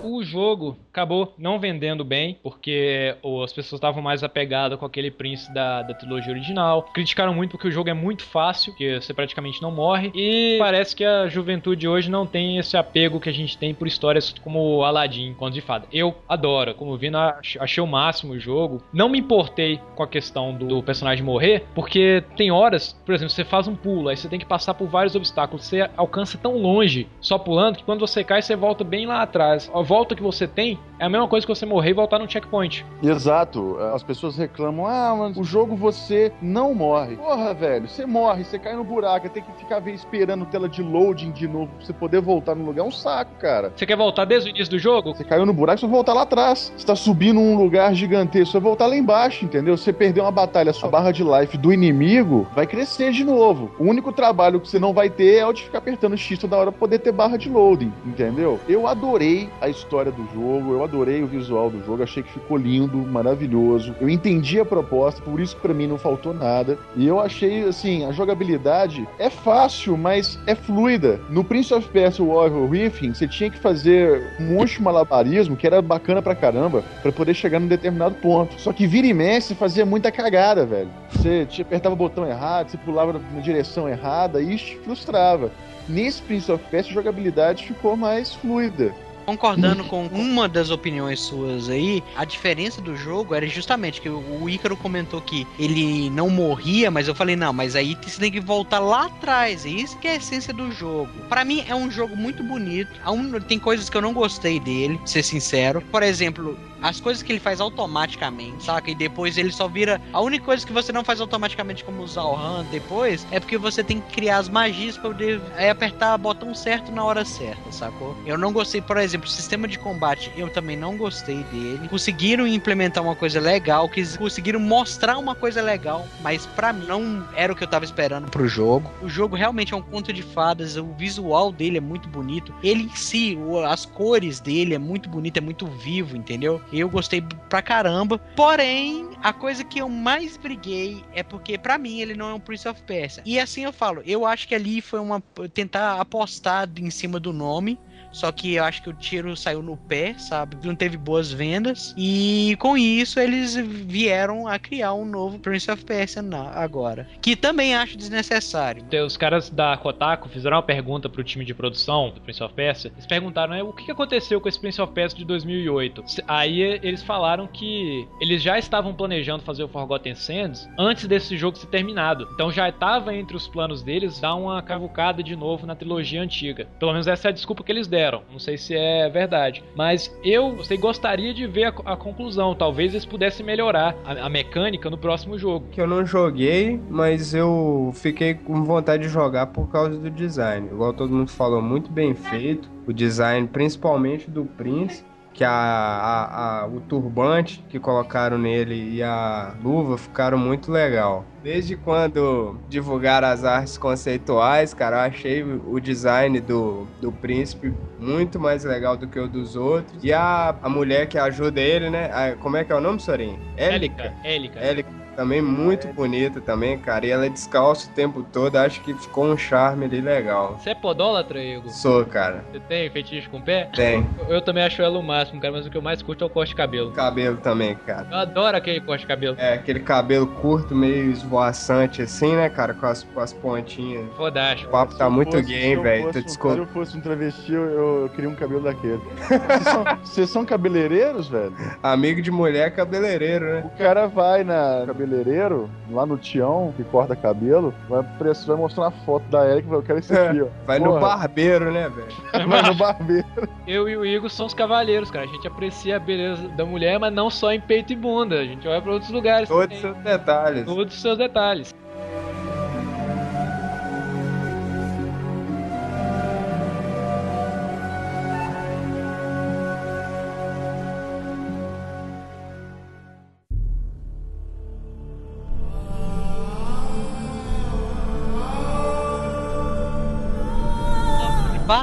Speaker 6: O jogo acabou não vendendo bem, porque as pessoas estavam mais apegadas com aquele príncipe da, da trilogia original. Criticaram muito porque o jogo é muito fácil, que você praticamente não morre. E parece que a juventude hoje não tem esse apego que a gente tem por histórias como Aladdin, Conto de Fada. Eu adoro, como vi, achei o máximo o jogo. Não me importei com a questão do, do personagem morrer, porque tem horas, por exemplo, você faz um pulo, aí você tem que passar por vários obstáculos. Você alcança tão longe só pulando que quando você cai, você volta bem lá atrás. A volta que você tem é a mesma coisa que você morrer e voltar no checkpoint.
Speaker 2: Exato. As pessoas reclamam: ah, mas o jogo você não morre. Porra, velho, você morre, você cai no buraco, tem que ficar esperando tela de loading de novo pra você poder voltar no lugar. É um saco, cara.
Speaker 6: Você quer voltar desde o início do jogo?
Speaker 2: Você caiu no buraco, você vai voltar lá atrás. Você tá subindo um lugar gigantesco, você vai voltar lá embaixo, entendeu? Você perdeu uma batalha, sua barra de life do inimigo vai crescer de novo. O único trabalho que você não vai ter é o de ficar apertando X toda hora pra poder ter barra de loading, entendeu? Eu adorei a história do jogo, eu adorei o visual do jogo, achei que ficou lindo, maravilhoso. Eu entendi a proposta, por isso pra mim não faltou nada. E eu achei, assim, a jogabilidade é fácil, mas é fluida. No Prince of Persia Warrior Riffing, você tinha que fazer um monte de malabarismo que era bacana pra caramba, pra poder chegar num determinado ponto. Só que vira e mexe, fazia muita cagada, velho. Você te apertava o botão errado, você pulava na direção errada, e isso te frustrava. Nesse Prince of Persia, a jogabilidade ficou mais fluida.
Speaker 3: Concordando com uma das opiniões suas aí, a diferença do jogo era justamente que o Ícaro comentou que ele não morria, mas eu falei, não, mas aí você tem que voltar lá atrás. É isso que é a essência do jogo. Pra mim é um jogo muito bonito. Um- Tem coisas que eu não gostei dele, ser sincero. Por exemplo, as coisas que ele faz automaticamente, saca? E depois ele só vira. A única coisa que você não faz automaticamente, como usar o RAM depois, é porque você tem que criar as magias pra poder é, apertar o botão certo na hora certa, sacou? Eu não gostei, por exemplo, o sistema de combate, eu também não gostei dele. Conseguiram implementar uma coisa legal, quis- conseguiram mostrar uma coisa legal, mas pra mim não era o que eu tava esperando pro jogo. O jogo realmente é um conto de fadas, o visual dele é muito bonito. Ele em si, as cores dele é muito bonito, é muito vivo, entendeu? Eu gostei pra caramba. Porém, a coisa que eu mais briguei é porque pra mim ele não é um Prince of Persia. E assim eu falo, eu acho que ali foi uma tentar apostar em cima do nome. Só que eu acho que o tiro saiu no pé, sabe? Não teve boas vendas. E com isso eles vieram a criar um novo Prince of Persia agora. Que também acho desnecessário.
Speaker 6: Os caras da Kotaku fizeram uma pergunta pro time de produção do Prince of Persia. Eles perguntaram né, o que aconteceu com esse Prince of Persia de 2008. Se- Aí eh, eles falaram que eles já estavam planejando fazer o Forgotten Sands antes desse jogo ser terminado. Então já estava entre os planos deles dar uma cavucada de novo na trilogia antiga. Pelo menos essa é a desculpa que eles deram. Não sei se é verdade. Mas eu sei, gostaria de ver a, a conclusão. Talvez eles pudessem melhorar a, a mecânica no próximo jogo.
Speaker 4: Que eu não joguei, mas eu fiquei com vontade de jogar por causa do design. Igual todo mundo falou, muito bem feito. O design, principalmente do Prince, que a, a- a- o turbante que colocaram nele e a luva ficaram muito legal. Desde quando divulgaram as artes conceituais, cara, eu achei o design do, do príncipe muito mais legal do que o dos outros. E a, a mulher que ajuda ele, né? a- como é que é o nome, Sorin?
Speaker 6: Élica. Élica.
Speaker 4: Élica também muito bonita também, cara. E ela é descalça o tempo todo. Acho que ficou um charme ali legal.
Speaker 6: Você é podólatra, Igor?
Speaker 4: Sou, cara.
Speaker 6: Você tem fetiche com o pé?
Speaker 4: Tem.
Speaker 6: Eu, eu também acho ela o máximo, cara, mas o que eu mais curto é o corte de cabelo.
Speaker 4: Cabelo também, cara.
Speaker 6: Eu adoro aquele corte de cabelo.
Speaker 4: É, aquele cabelo curto, meio esvoaçante assim, né, cara? Com as, com as pontinhas.
Speaker 6: Fodástico.
Speaker 4: O papo tá muito
Speaker 2: fosse-
Speaker 4: gay,
Speaker 2: se eu
Speaker 4: velho.
Speaker 2: fosse eu fosse um travesti, eu, eu queria um cabelo daquele. Vocês são, vocês são cabeleireiros, velho?
Speaker 4: Amigo de mulher é cabeleireiro, né?
Speaker 2: O cara vai na cabeleireiro, lá no Tião, que corta cabelo, vai, preço, vai mostrar uma foto da Eric e vai, eu quero esse aqui, ó.
Speaker 4: Vai no
Speaker 2: Porra,
Speaker 4: barbeiro, né, velho? [laughs]
Speaker 2: Vai no barbeiro.
Speaker 6: Eu e o Igor somos cavalheiros, cara. A gente aprecia a beleza da mulher, mas não só em peito e bunda. A gente vai pra outros lugares.
Speaker 4: Todos
Speaker 6: também.
Speaker 4: seus detalhes.
Speaker 6: Todos os seus detalhes.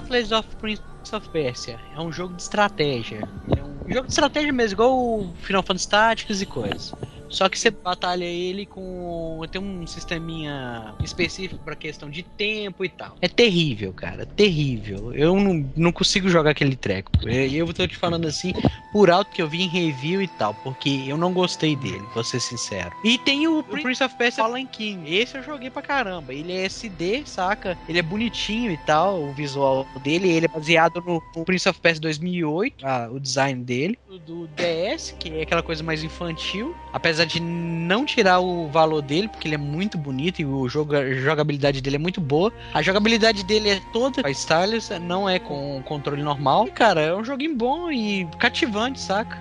Speaker 3: Battles of Prince of Persia é um jogo de estratégia. É um jogo de estratégia mesmo, igual Final Fantasy Tactics e coisas. Só que você batalha ele com. Tem um sisteminha específico pra questão de tempo e tal. É terrível, cara. Terrível. Eu não, não consigo jogar aquele treco. E eu tô te falando assim, por alto que eu vi em review e tal. Porque eu não gostei dele, vou ser sincero. E tem o Prince of Persia Fallen King. Esse eu joguei pra caramba. Ele é SD, saca? Ele é bonitinho e tal, o visual dele. Ele é baseado no, no Prince of Persia 2008, ah, o design dele. O do DS, que é aquela coisa mais infantil. Apesar de não tirar o valor dele, porque ele é muito bonito e o jogo, a jogabilidade dele é muito boa. A jogabilidade dele é toda a stylus, não é com controle normal. Cara, é um joguinho bom e cativante, saca?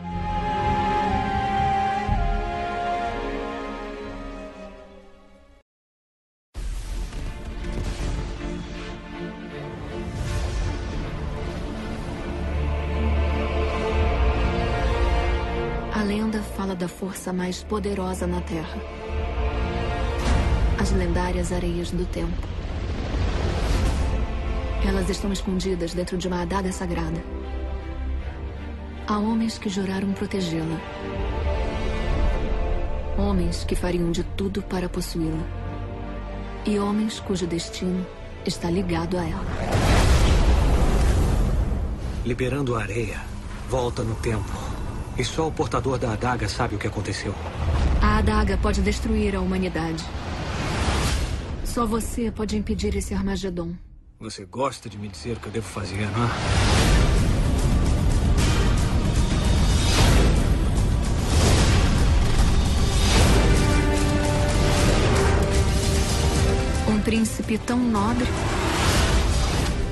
Speaker 13: Força mais poderosa na Terra. As lendárias areias do tempo. Elas estão escondidas dentro de uma adaga sagrada. Há homens que juraram protegê-la. Homens que fariam de tudo para possuí-la. E homens cujo destino está ligado a ela.
Speaker 14: Liberando a areia, volta no tempo. E só o portador da adaga sabe o que aconteceu.
Speaker 13: A adaga pode destruir a humanidade. Só você pode impedir esse Armagedon.
Speaker 14: Você gosta de me dizer o que eu devo fazer, não é?
Speaker 13: Um príncipe tão nobre,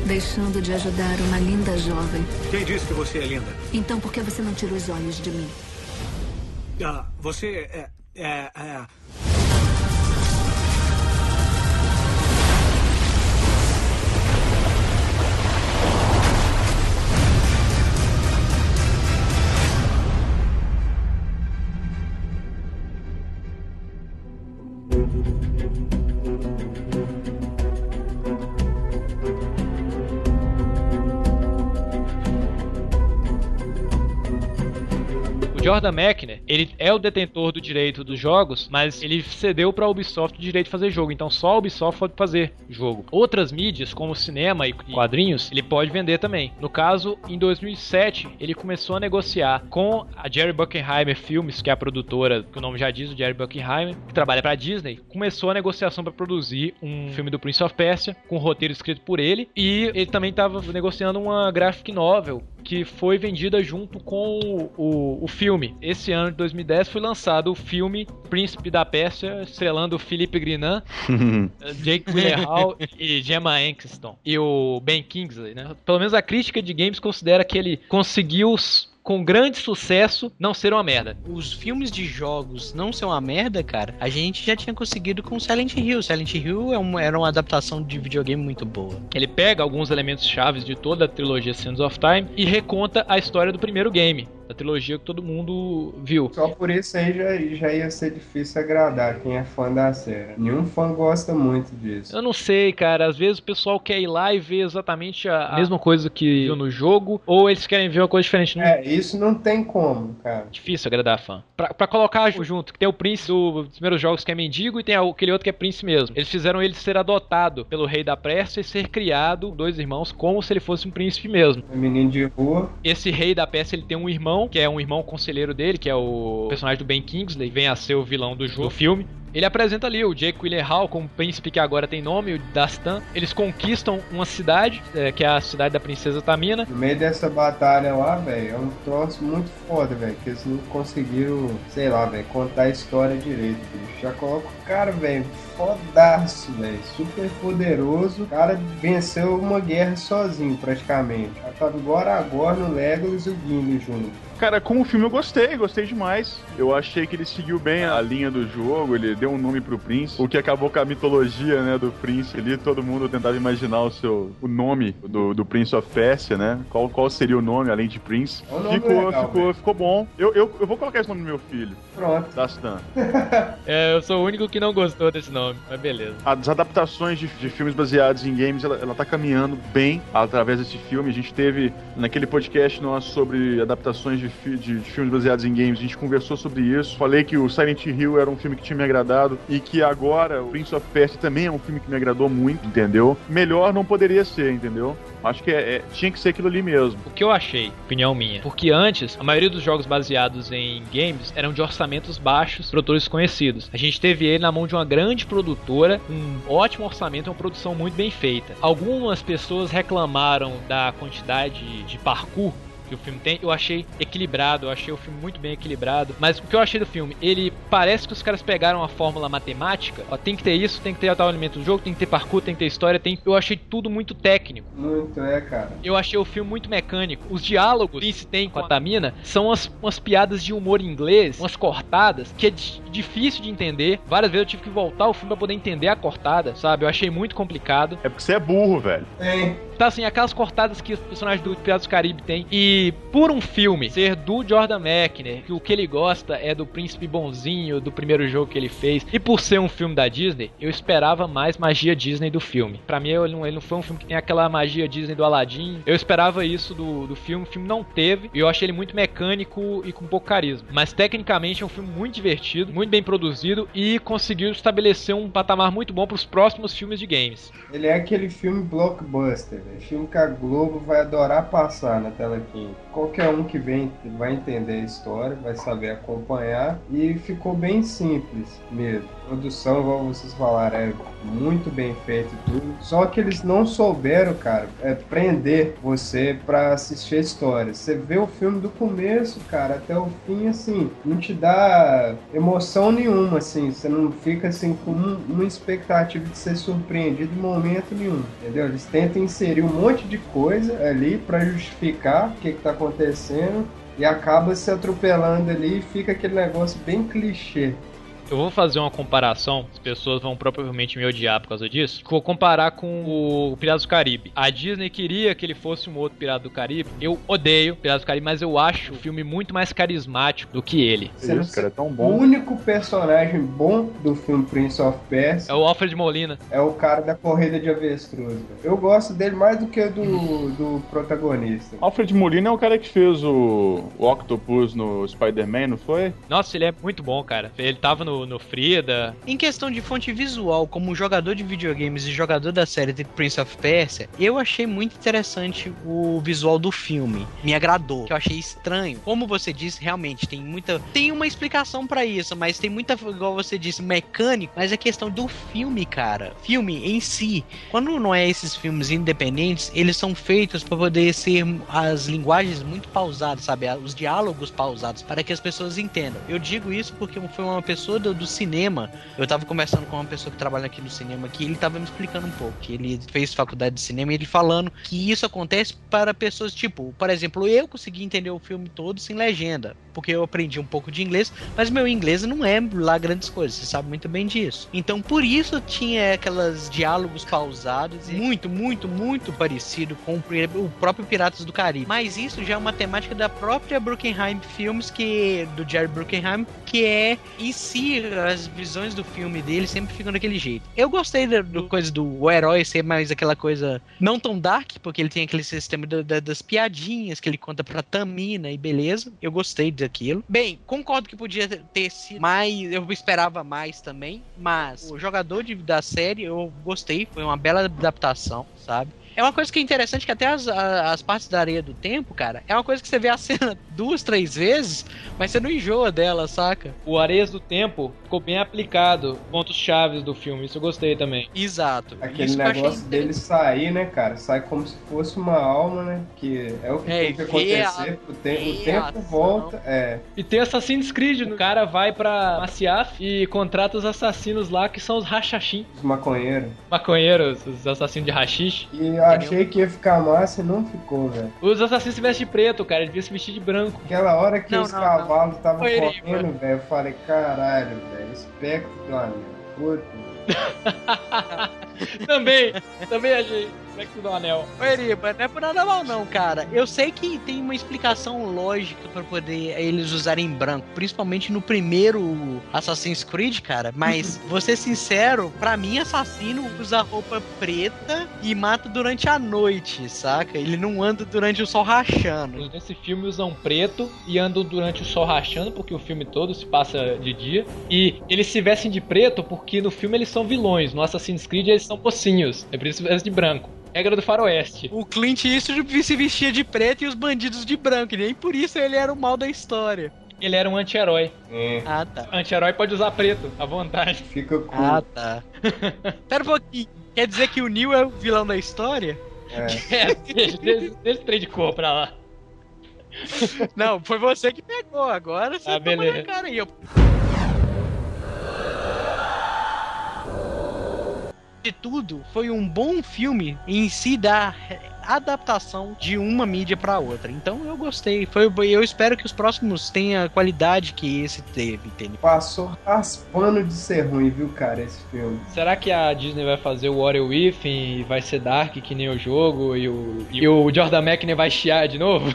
Speaker 13: deixando de ajudar uma linda jovem.
Speaker 14: Quem disse que você é linda?
Speaker 13: Então por que você não tira os olhos de mim?
Speaker 14: Ah, você é. é, é...
Speaker 6: Jordan Mechner, ele é o detentor do direito dos jogos, mas ele cedeu pra Ubisoft o direito de fazer jogo, então só a Ubisoft pode fazer jogo. Outras mídias, como cinema e quadrinhos, ele pode vender também. No caso, em 2007, ele começou a negociar com a Jerry Buckenheimer Films, que é a produtora, que o nome já diz, o Jerry Buckenheimer, que trabalha pra Disney, começou a negociação pra produzir um filme do Prince of Persia, com um roteiro escrito por ele, e ele também estava negociando uma graphic novel que foi vendida junto com o, o, o filme. Esse ano de 2010 foi lançado o filme Príncipe da Pérsia, estrelando Philippe Grinan, [laughs] Jake Gyllenhaal e Gemma Ankeston. E o Ben Kingsley, né? Pelo menos a crítica de games considera que ele conseguiu com grande sucesso não ser uma merda.
Speaker 3: Os filmes de jogos não ser uma merda, cara, a gente já tinha conseguido com Silent Hill. Silent Hill é um- era uma adaptação de videogame muito boa.
Speaker 6: Ele pega alguns elementos chaves de toda a trilogia Sands of Time e reconta a história do primeiro game, da trilogia que todo mundo viu.
Speaker 4: Só por isso aí já, já ia ser difícil agradar quem é fã da série. Nenhum fã gosta muito disso.
Speaker 6: Eu não sei, cara. Às vezes o pessoal quer ir lá e ver exatamente a, a mesma coisa que viu no jogo, ou eles querem ver uma coisa diferente. Não
Speaker 4: É, isso não tem como, cara.
Speaker 6: difícil agradar fã. Pra, pra colocar junto, que tem o príncipe do- dos primeiros jogos que é mendigo e tem aquele outro que é príncipe mesmo. Eles fizeram ele ser adotado pelo rei da Pérsia e ser criado, dois irmãos, como se ele fosse um príncipe mesmo.
Speaker 4: É Menino de rua.
Speaker 6: Esse rei da Pérsia, ele tem um irmão, que é um irmão conselheiro dele, que é o personagem do Ben Kingsley, vem a ser o vilão do jogo, do filme. ele apresenta ali o Jake Gyllenhaal como príncipe que agora tem nome, o Dastan. Eles conquistam uma cidade, é, que é a cidade da princesa Tamina.
Speaker 4: No meio dessa batalha lá, velho, é um troço muito foda, velho, que eles não conseguiram, sei lá, velho, contar a história direito, bicho. Já coloca o cara, velho, fodaço, velho, super poderoso. O cara venceu uma guerra sozinho, praticamente. Tava agora agora no Legolas e o Gimli junto.
Speaker 2: Cara, como filme eu gostei, gostei demais. Eu achei que ele seguiu bem a linha do jogo, ele deu um nome pro Prince, o que acabou com a mitologia, né, do Prince ali. Todo mundo tentava imaginar o seu o nome do, do Prince of Persia, né? Qual, qual seria o nome além de Prince?
Speaker 4: Nome
Speaker 2: ficou,
Speaker 4: legal,
Speaker 2: ficou, ficou bom. Eu, eu, eu vou colocar esse nome no meu filho.
Speaker 4: Pronto.
Speaker 2: Dastan. [laughs]
Speaker 6: É, eu sou o único que não gostou desse nome, mas beleza.
Speaker 2: As adaptações de, de filmes baseados em games, ela, ela tá caminhando bem através desse filme. A gente teve naquele podcast nosso sobre adaptações de, fi- de- de filmes baseados em games, a gente conversou sobre isso. Falei que o Silent Hill era um filme que tinha me agradado e que agora o Prince of Persia também é um filme que me agradou muito, entendeu? Melhor não poderia ser, entendeu? Acho que é- é- tinha que ser aquilo ali mesmo.
Speaker 6: O que eu achei, opinião minha, porque antes a maioria dos jogos baseados em games eram de orçamentos baixos, produtores conhecidos. A gente teve ele na mão de uma grande produtora, um ótimo orçamento uma produção muito bem feita. Algumas pessoas reclamaram da quantidade de parkour que o filme tem, eu achei equilibrado, eu achei o filme muito bem equilibrado. Mas o que eu achei do filme, ele parece que os caras pegaram a fórmula matemática, ó, tem que ter isso, tem que ter tal elemento do jogo, tem que ter parkour, tem que ter história, tem. Eu achei tudo muito técnico.
Speaker 4: Muito, é, cara.
Speaker 6: Eu achei o filme muito mecânico. Os diálogos que se tem com a Tamina são umas, umas piadas de humor inglês, umas cortadas, que é di- difícil de entender. Várias vezes eu tive que voltar o filme pra poder entender a cortada, sabe? Eu achei muito complicado.
Speaker 2: É porque você é burro, velho.
Speaker 4: Tem.
Speaker 6: Tá assim, aquelas cortadas que os personagens do Piratas do Caribe têm. E por um filme ser do Jordan McNair, que o que ele gosta é do príncipe bonzinho, do primeiro jogo que ele fez, e por ser um filme da Disney, eu esperava mais magia Disney do filme. Pra mim, ele não, ele não foi um filme que tem aquela magia Disney do Aladdin. Eu esperava isso do, do filme, o filme não teve, e eu achei ele muito mecânico e com pouco carisma. Mas tecnicamente é um filme muito divertido, muito bem produzido e conseguiu estabelecer um patamar muito bom pros próximos filmes de games.
Speaker 4: Ele é aquele filme blockbuster, velho. Filme que a Globo vai adorar passar na tela quente. Qualquer um que vem vai entender a história, vai saber acompanhar. E ficou bem simples mesmo. Produção, igual vocês falaram, é muito bem feito tudo. Só que eles não souberam, cara, é prender você pra assistir a história. Você vê o filme do começo, cara, até o fim, assim, não te dá emoção nenhuma, assim. Você não fica, assim, com um- uma expectativa de ser surpreendido em momento nenhum, entendeu? Eles tentam inserir um monte de coisa ali pra justificar o que, que tá acontecendo e acaba se atropelando ali e fica aquele negócio bem clichê.
Speaker 6: Eu vou fazer uma comparação, as pessoas vão provavelmente me odiar por causa disso. Vou comparar com o Piratas do Caribe. A Disney queria que ele fosse um outro Pirata do Caribe. Eu odeio Piratas do Caribe, mas eu acho o filme muito mais carismático do que ele.
Speaker 4: Não
Speaker 2: cara, é tão
Speaker 4: O
Speaker 2: bom.
Speaker 4: único personagem bom do filme Prince of Persia
Speaker 6: É o Alfred Molina.
Speaker 4: é o cara da corrida de avestruz. Eu gosto dele mais do que do, do protagonista.
Speaker 2: Alfred Molina é o cara que fez o, o Octopus no Spider-Man, não foi?
Speaker 6: Nossa, ele é muito bom, cara. Ele tava no, no Frida.
Speaker 3: Em questão de fonte visual, como jogador de videogames e jogador da série The Prince of Persia, eu achei muito interessante o visual do filme. Me agradou, que eu achei estranho. Como você disse, realmente tem muita. Tem uma explicação pra isso, mas tem muita, igual você disse, mecânico. Mas é questão do filme, cara. Filme em si. Quando não é esses filmes independentes, eles são feitos pra poder ser as linguagens muito pausadas, sabe? Os diálogos pausados, para que as pessoas entendam. Eu digo isso porque foi uma pessoa do, do cinema. Eu tava conversando com uma pessoa que trabalha aqui no cinema que ele tava me explicando um pouco. Que ele fez faculdade de cinema e ele falando que isso acontece para pessoas, tipo, por exemplo, eu consegui entender o filme todo sem legenda. Porque eu aprendi um pouco de inglês, mas meu inglês não é lá grandes coisas, você sabe muito bem disso. Então, por isso tinha aquelas diálogos pausados, muito, muito, muito parecido com o pri- o próprio Piratas do Caribe. Mas isso já é uma temática da própria Bruckenheim Films, que do Jerry Bruckenheim, que é em si as visões do filme dele sempre ficam daquele jeito. Eu gostei da coisa do herói ser mais aquela coisa não tão dark, porque ele tem aquele sistema da- da- das piadinhas que ele conta pra Tamina e beleza. Eu gostei daquilo. Bem, concordo que podia ter sido mais, eu esperava mais também, mas o jogador de- da série eu gostei, foi uma bela adaptação, sabe? É uma coisa que é interessante que até as, as partes da areia do tempo, cara, é uma coisa que você vê a cena [laughs] duas, três vezes, mas você não enjoa dela, saca?
Speaker 6: O Areias do Tempo ficou bem aplicado. Pontos chaves do filme, isso eu gostei também.
Speaker 3: Exato.
Speaker 4: Aquele
Speaker 3: Isso
Speaker 4: negócio dele sair, né, cara? Sai como se fosse uma alma, né? Que é o que
Speaker 3: É,
Speaker 4: tem que
Speaker 3: vê a-
Speaker 4: acontecer. O, te- o tempo
Speaker 3: ação.
Speaker 4: volta. É.
Speaker 6: E tem Assassin's Creed, o cara vai pra Maciaf e contrata os assassinos lá, que são os Rachachim,
Speaker 4: Os maconheiros.
Speaker 6: maconheiros, os assassinos de rachixe.
Speaker 4: E eu achei que ia ficar massa e não ficou, velho.
Speaker 6: Os assassinos se vestem de preto, cara, ele devia se vestir de branco.
Speaker 4: Aquela hora que
Speaker 6: Não,
Speaker 4: os
Speaker 6: não,
Speaker 4: cavalos estavam correndo, velho, eu falei, caralho, velho, espectro do anel. Puta.
Speaker 6: também, também achei. Espectro do Anel.
Speaker 3: Ô, Eriba, não é por nada mal não, cara. Eu sei que tem uma explicação lógica pra poder eles usarem branco, principalmente no primeiro Assassin's Creed, cara. Mas, [laughs] vou ser sincero, pra mim, assassino usa roupa preta e mata durante a noite, saca? Ele não anda durante o sol rachando.
Speaker 6: Nesse filme usam preto e andam durante o sol rachando, porque o filme todo se passa de dia. E eles se vestem de preto porque no filme eles são vilões. No Assassin's Creed eles são mocinhos. É por isso que eles vestem de branco. Regra do faroeste.
Speaker 3: O Clint Eastwood se vestia de preto e os bandidos de branco, e nem por isso ele era o mal da história.
Speaker 6: Ele era um anti-herói.
Speaker 4: É.
Speaker 3: Ah, tá.
Speaker 6: Anti-herói pode usar preto, à vontade.
Speaker 4: Fica cool.
Speaker 3: Ah, tá. [laughs] Pera um pouquinho. Quer dizer que o Neil é o vilão da história?
Speaker 6: É, deixa, deixa, deixa esse trem de cor pra lá.
Speaker 3: Não, foi você que pegou. Agora você
Speaker 6: Ah, beleza.
Speaker 3: na cara aí. Eu... De tudo, foi um bom filme em si da adaptação de uma mídia pra outra. Então eu gostei. Foi, eu espero que os próximos tenham a qualidade que esse teve, entendeu?
Speaker 4: Passou raspando de ser ruim, viu, cara, esse filme.
Speaker 6: Será que a Disney vai fazer o What If e vai ser Dark que nem o jogo e o, e o Jordan McNair vai chiar de novo?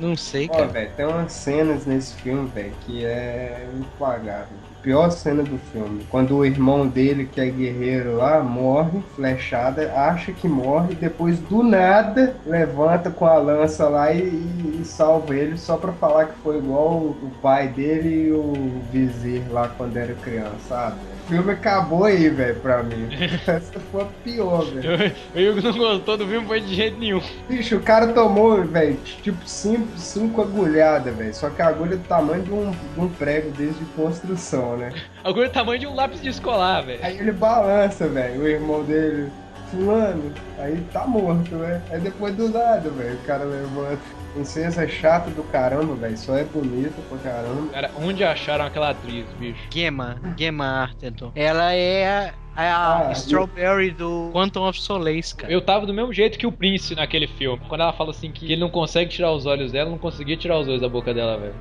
Speaker 3: Não sei,
Speaker 4: Ó, velho, tem umas cenas nesse filme, velho, que é impagável. Pior cena do filme. Quando o irmão dele, que é guerreiro lá, morre, flechada, acha que morre, depois do nada levanta com a lança lá e, e- e salva ele só pra falar que foi igual o, pai dele e o vizir lá quando era criança, sabe? O filme acabou aí, velho, pra mim. Essa foi a pior, velho.
Speaker 6: O Hugo não gostou do filme, foi de jeito nenhum.
Speaker 4: Bicho, o cara tomou, velho, tipo cinco, cinco agulhadas, velho. Só que a agulha é do tamanho de um, de um prego desde construção, né?
Speaker 6: Agora é o tamanho de um lápis de escolar, velho.
Speaker 4: Aí ele balança, velho, o irmão dele, fulano, aí tá morto, né? Aí depois do nada, velho, o cara levanta. Princesa chata do caramba, velho, só é bonita pra caramba.
Speaker 6: Cara, onde acharam aquela atriz, bicho?
Speaker 3: Gemma, Gemma Arterton. Ela é a, a
Speaker 4: Ah,
Speaker 3: Strawberry do Quantum of Solace, cara.
Speaker 6: Eu tava do mesmo jeito que o Prince naquele filme. Quando ela fala assim que ele não consegue tirar os olhos dela, eu não conseguia tirar os olhos da boca dela, velho.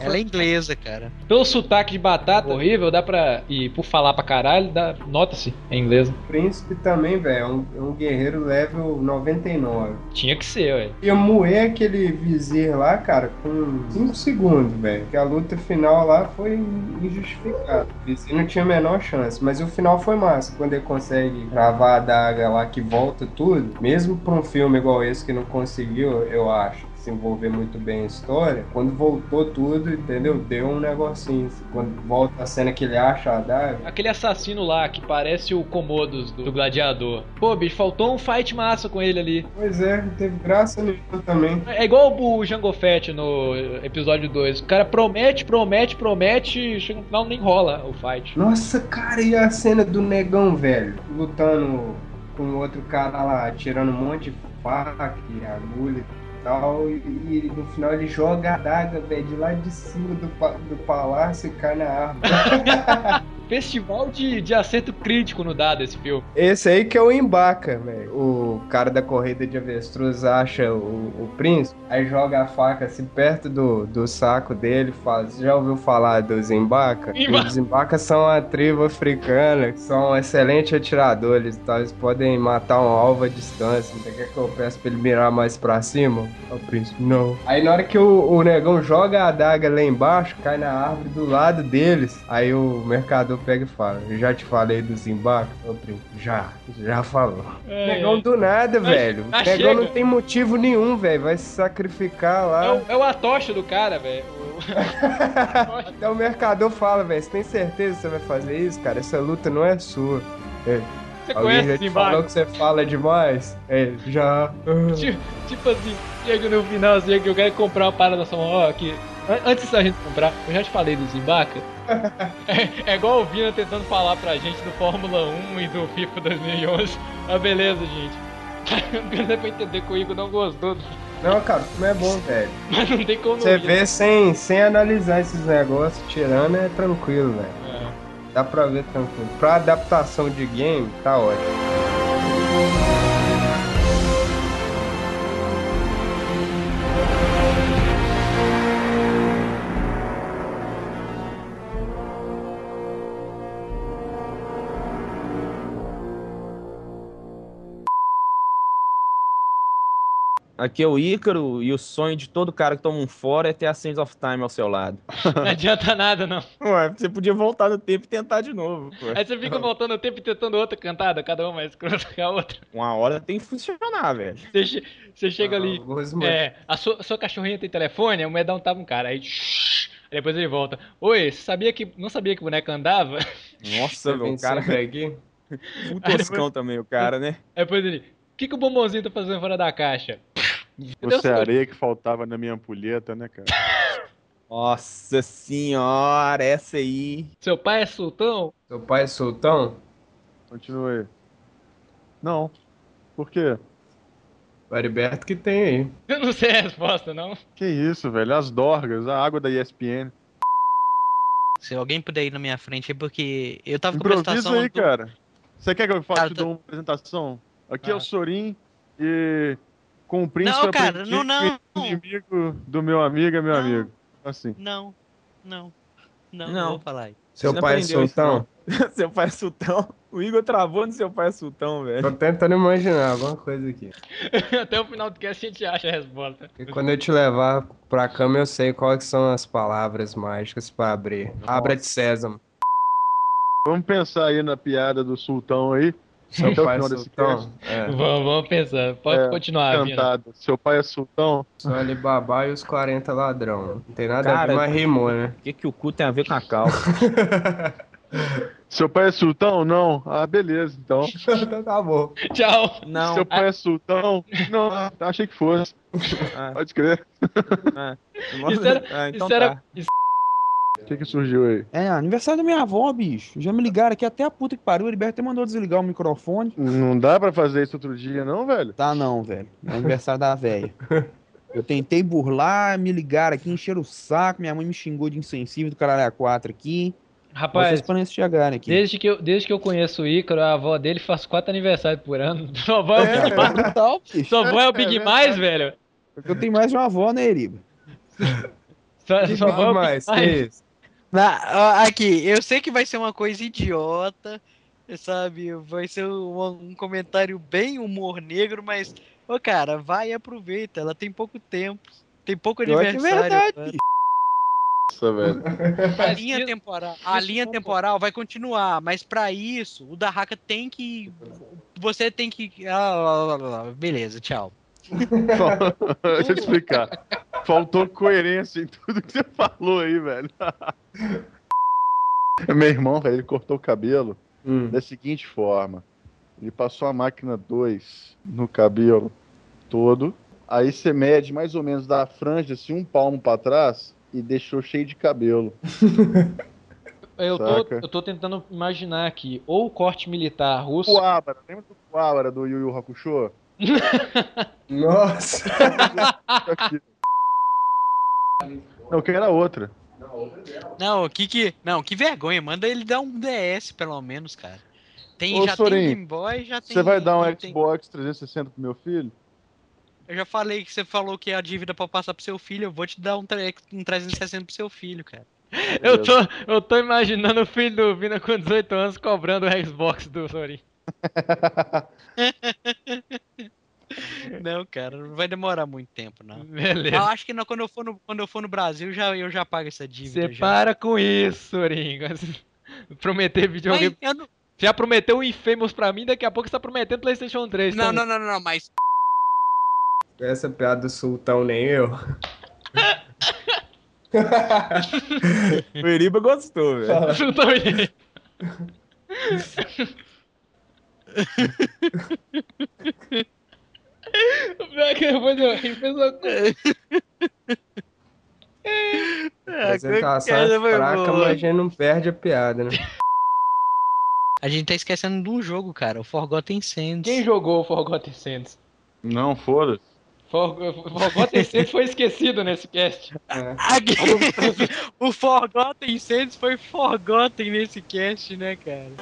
Speaker 3: Ela é inglesa, cara.
Speaker 6: Pelo sotaque de batata horrível, dá pra. E por falar pra caralho, dá... nota-se em inglês.
Speaker 4: Príncipe também, velho, é um, é um guerreiro level 99.
Speaker 6: Tinha que ser, velho.
Speaker 4: Ia moer aquele vizir lá, cara, com 5 segundos, velho. Que a luta final lá foi injustificada. O vizir não tinha a menor chance. Mas o final foi massa. Quando ele consegue gravar a daga lá que volta tudo. Mesmo pra um filme igual esse que não conseguiu, eu acho. Desenvolver muito bem a história, quando voltou tudo, entendeu? Deu um negocinho. assim. Quando volta a cena que ele acha a daga,
Speaker 6: Aquele assassino lá que parece o Comodos do, do Gladiador. Pô, bicho, faltou um fight massa com ele ali.
Speaker 4: Pois é, teve graça nenhuma também.
Speaker 6: É igual o Jango Fett no episódio 2. O cara promete, promete, promete, chega no final nem rola o fight.
Speaker 4: Nossa, cara, e a cena do negão, velho? Lutando com o outro cara lá, tirando um monte de faca e agulha tal. E, e no final ele joga a adaga, velho, de lá de cima do, do palácio e cai na árvore. [laughs]
Speaker 6: Festival de, de acerto crítico no dado esse filme.
Speaker 4: Esse aí que é o embaca, velho. O cara da corrida de avestruz acha o, o príncipe, aí joga a faca assim perto do, do saco dele fala: Você já ouviu falar dos embaca?
Speaker 6: Emba-
Speaker 4: Os embaca são uma tribo africana, que são excelentes atiradores e tal. Eles podem matar um alvo à distância. Você quer que eu peça pra ele mirar mais pra cima? O príncipe, não. Aí na hora que o, o negão joga a adaga lá embaixo, cai na árvore do lado deles. Aí o mercador pega e fala: Eu já te falei dos embarques? O príncipe, já, já falou.
Speaker 6: É,
Speaker 4: Negão do nada,
Speaker 6: Mas-
Speaker 4: velho.
Speaker 6: mas
Speaker 4: Negão
Speaker 6: chega.
Speaker 4: não tem motivo nenhum, velho. Vai se sacrificar
Speaker 6: É
Speaker 4: lá.
Speaker 6: o, é o atocha do cara, velho. [laughs]
Speaker 4: Até o mercador fala, velho. Você tem certeza que você vai fazer isso, cara? Essa luta não é sua. É.
Speaker 6: Você
Speaker 4: Alguém
Speaker 6: conhece
Speaker 4: já
Speaker 6: esse
Speaker 4: te falou que você fala demais? É, já.
Speaker 6: Tipo, tipo assim, chega no final assim, que eu quero comprar uma parada só, ó, An- Antes da gente comprar, eu já te falei do Zimbaca. [laughs] É, é igual o Vina tentando falar pra gente do Fórmula 1 e do FIFA 2011. Ah, beleza, gente. [laughs] Não dá pra entender que o Igor não gostou.
Speaker 4: Não, cara, o filme é bom, velho. [laughs]
Speaker 6: Mas não tem como
Speaker 4: Você
Speaker 6: ir, né?
Speaker 4: vê sem, sem analisar esses negócios, tirando é tranquilo, velho.
Speaker 6: É.
Speaker 4: Dá pra ver tranquilo. Pra adaptação de game, tá ótimo.
Speaker 5: Aqui é o Ícaro e o sonho de todo cara que toma um fora é ter a Sands of Time ao seu lado. [laughs]
Speaker 6: Não adianta nada, não.
Speaker 5: Ué, você podia voltar no tempo e tentar de novo. pô.
Speaker 6: Aí você fica voltando o tempo e tentando outra cantada, cada uma mais escrota que a outra.
Speaker 5: Uma hora tem que funcionar, velho.
Speaker 6: Você, che- você chega ali,
Speaker 4: Gosma-
Speaker 6: é, a sua, a sua cachorrinha tem telefone, o medão tava um cara, aí, shhh, aí depois ele volta. Oi, você sabia que, não sabia que o boneco andava?
Speaker 5: Nossa, meu, cara
Speaker 4: aqui. [laughs]
Speaker 5: Full toscão também, o cara, né?
Speaker 6: Aí depois ele, o que, que o bombonzinho tá fazendo fora da caixa?
Speaker 2: Você é areia que faltava na minha ampulheta, né, cara? [laughs]
Speaker 5: Nossa senhora, essa aí.
Speaker 6: Seu pai é sultão?
Speaker 4: Seu pai é sultão?
Speaker 2: Continue aí. Não. Por quê?
Speaker 4: O Heriberto que tem aí.
Speaker 6: Eu não sei a resposta, não.
Speaker 2: Que isso, velho? As dorgas, a água da ESPN.
Speaker 3: Se alguém puder ir na minha frente aí, porque eu tava com a
Speaker 2: Improvisa
Speaker 3: prestação.
Speaker 2: aí,
Speaker 3: do-
Speaker 2: cara. Você quer que eu faça
Speaker 3: Cara,
Speaker 2: te
Speaker 3: tá-
Speaker 2: uma apresentação? Aqui é
Speaker 6: Ah.
Speaker 2: o Sorin e com o príncipe
Speaker 3: Não, cara, não, não.
Speaker 2: inimigo do meu amigo é meu
Speaker 3: Não.
Speaker 2: amigo. Assim.
Speaker 3: Não, não, não,
Speaker 5: Não.
Speaker 3: não vou falar aí.
Speaker 4: Seu
Speaker 5: Você
Speaker 4: pai é
Speaker 5: aprendeu isso,
Speaker 4: sultão? [laughs]
Speaker 5: seu pai é sultão. O Igor travou no seu pai é sultão, velho.
Speaker 4: Tô tentando imaginar alguma coisa aqui. [laughs]
Speaker 6: Até o final do cast a gente acha a resposta.
Speaker 4: E quando eu te levar pra cama, eu sei quais são as palavras mágicas pra abrir. Abra de sésamo.
Speaker 2: Vamos pensar aí na piada do sultão aí.
Speaker 4: Seu pai é sultão? É.
Speaker 6: Vamos, vamos pensar. Pode
Speaker 2: É,
Speaker 6: continuar, Vina.
Speaker 2: Cantado. Seu pai é sultão?
Speaker 4: Só Alibaba e os 40 ladrão. Não tem nada a
Speaker 5: Cara,
Speaker 4: ver, mas rimou, né?
Speaker 5: O que, que o cu tem a ver com a calça? [laughs]
Speaker 2: Seu pai é sultão? Não. Ah, beleza, então.
Speaker 4: Então [laughs] tá bom.
Speaker 6: Tchau.
Speaker 5: Não.
Speaker 2: Seu pai é sultão? Não, ah, achei que fosse.
Speaker 5: Ah,
Speaker 2: Pode crer.
Speaker 5: ah. [laughs]
Speaker 6: Isso era,
Speaker 5: Ah, então
Speaker 6: isso era,
Speaker 5: tá.
Speaker 6: isso
Speaker 2: que, que surgiu aí?
Speaker 15: É, aniversário da minha avó, bicho. Já me ligaram aqui até a puta que pariu. O Heriberto até mandou desligar o microfone.
Speaker 2: Não dá pra fazer isso outro dia, não, velho?
Speaker 15: Tá não, velho. É aniversário da velha. Eu tentei burlar, me ligaram aqui, encheram o saco. Minha mãe me xingou de insensível do caralho a 4 aqui.
Speaker 6: Rapaz,
Speaker 15: Vocês podem chegarem aqui.
Speaker 6: desde que, eu, desde que eu conheço o Ícaro, a avó dele faz quatro aniversários por ano. [laughs] Sua avó é, o Big
Speaker 15: É,
Speaker 6: mais.
Speaker 15: brutal.
Speaker 6: Sua avó é o
Speaker 2: É
Speaker 6: Big
Speaker 2: verdade.
Speaker 6: mais, velho.
Speaker 15: Eu tenho mais de uma avó, né, Eriba?
Speaker 6: Sua,
Speaker 4: Que
Speaker 6: sua avó é o Big
Speaker 4: mais? Que
Speaker 6: mais.
Speaker 3: Na- aqui, eu sei que vai ser uma coisa idiota, sabe? Vai ser um, um comentário bem humor negro, mas, ô cara, vai e aproveita. Ela tem pouco tempo, tem pouco
Speaker 15: Pior que é
Speaker 3: aniversário.
Speaker 15: verdade.
Speaker 2: Nossa, velho. [laughs]
Speaker 3: A linha temporal, a linha temporal vai continuar, mas pra isso, o da Haka tem que. Você tem que. ah. Beleza, tchau. [laughs]
Speaker 2: Deixa eu te explicar. Faltou coerência em tudo que você falou aí, velho. [laughs] Meu irmão, velho, ele cortou o cabelo
Speaker 4: Hum.
Speaker 2: da seguinte forma. Ele passou a máquina 2 no cabelo todo. Aí você mede mais ou menos da franja, assim, um palmo pra trás e deixou cheio de cabelo. [laughs]
Speaker 6: Eu tô, eu tô tentando imaginar aqui, ou o corte militar russo.
Speaker 2: Coabra, lembra do Coabra do Yu Yu Hakusho? [laughs]
Speaker 4: Nossa.
Speaker 2: Não, que era outra.
Speaker 3: Não, que que. Não, que vergonha. Manda ele dar um DS, pelo menos, cara. Tem,
Speaker 2: Ô,
Speaker 3: já
Speaker 2: Sorin,
Speaker 3: tem Game Boy, já tem.
Speaker 2: Você vai dar um
Speaker 3: tem-
Speaker 2: Xbox 360 pro meu filho?
Speaker 3: Eu já falei que você falou que é a dívida pra passar pro seu filho. Eu vou te dar um, tre- um 360 pro seu filho, cara.
Speaker 6: Eu tô, eu tô imaginando o filho do Vina com 18 anos cobrando o Xbox do Sorin. [laughs]
Speaker 3: Não, cara, não vai demorar muito tempo, não.
Speaker 6: Beleza.
Speaker 3: Eu acho que não, quando, eu for no, quando eu for no Brasil, já, eu já pago essa dívida.
Speaker 6: Você para com isso, Sorin. [laughs] Prometer
Speaker 3: Mas
Speaker 6: videogame.
Speaker 3: eu não,
Speaker 6: Já prometeu o Infamous pra mim, daqui a pouco você tá prometendo PlayStation 3.
Speaker 3: não,
Speaker 6: também.
Speaker 3: não, não, não, mas
Speaker 4: Essa piada do sultão nem eu. [laughs]
Speaker 5: O Eriba gostou, velho.
Speaker 6: Não tô vendo. O pior é que depois eu ri, coisa.
Speaker 3: É,
Speaker 4: apresentação é fraca, mas a gente não perde a piada, né?
Speaker 3: A gente tá esquecendo de um jogo, cara, o Forgotten Sands.
Speaker 6: Quem jogou o Forgotten Sands?
Speaker 2: Não, foda-se.
Speaker 6: For- Forgotten Sands foi esquecido nesse cast.
Speaker 3: Aqui- [laughs] o Forgotten Sands foi Forgotten nesse cast, né, cara?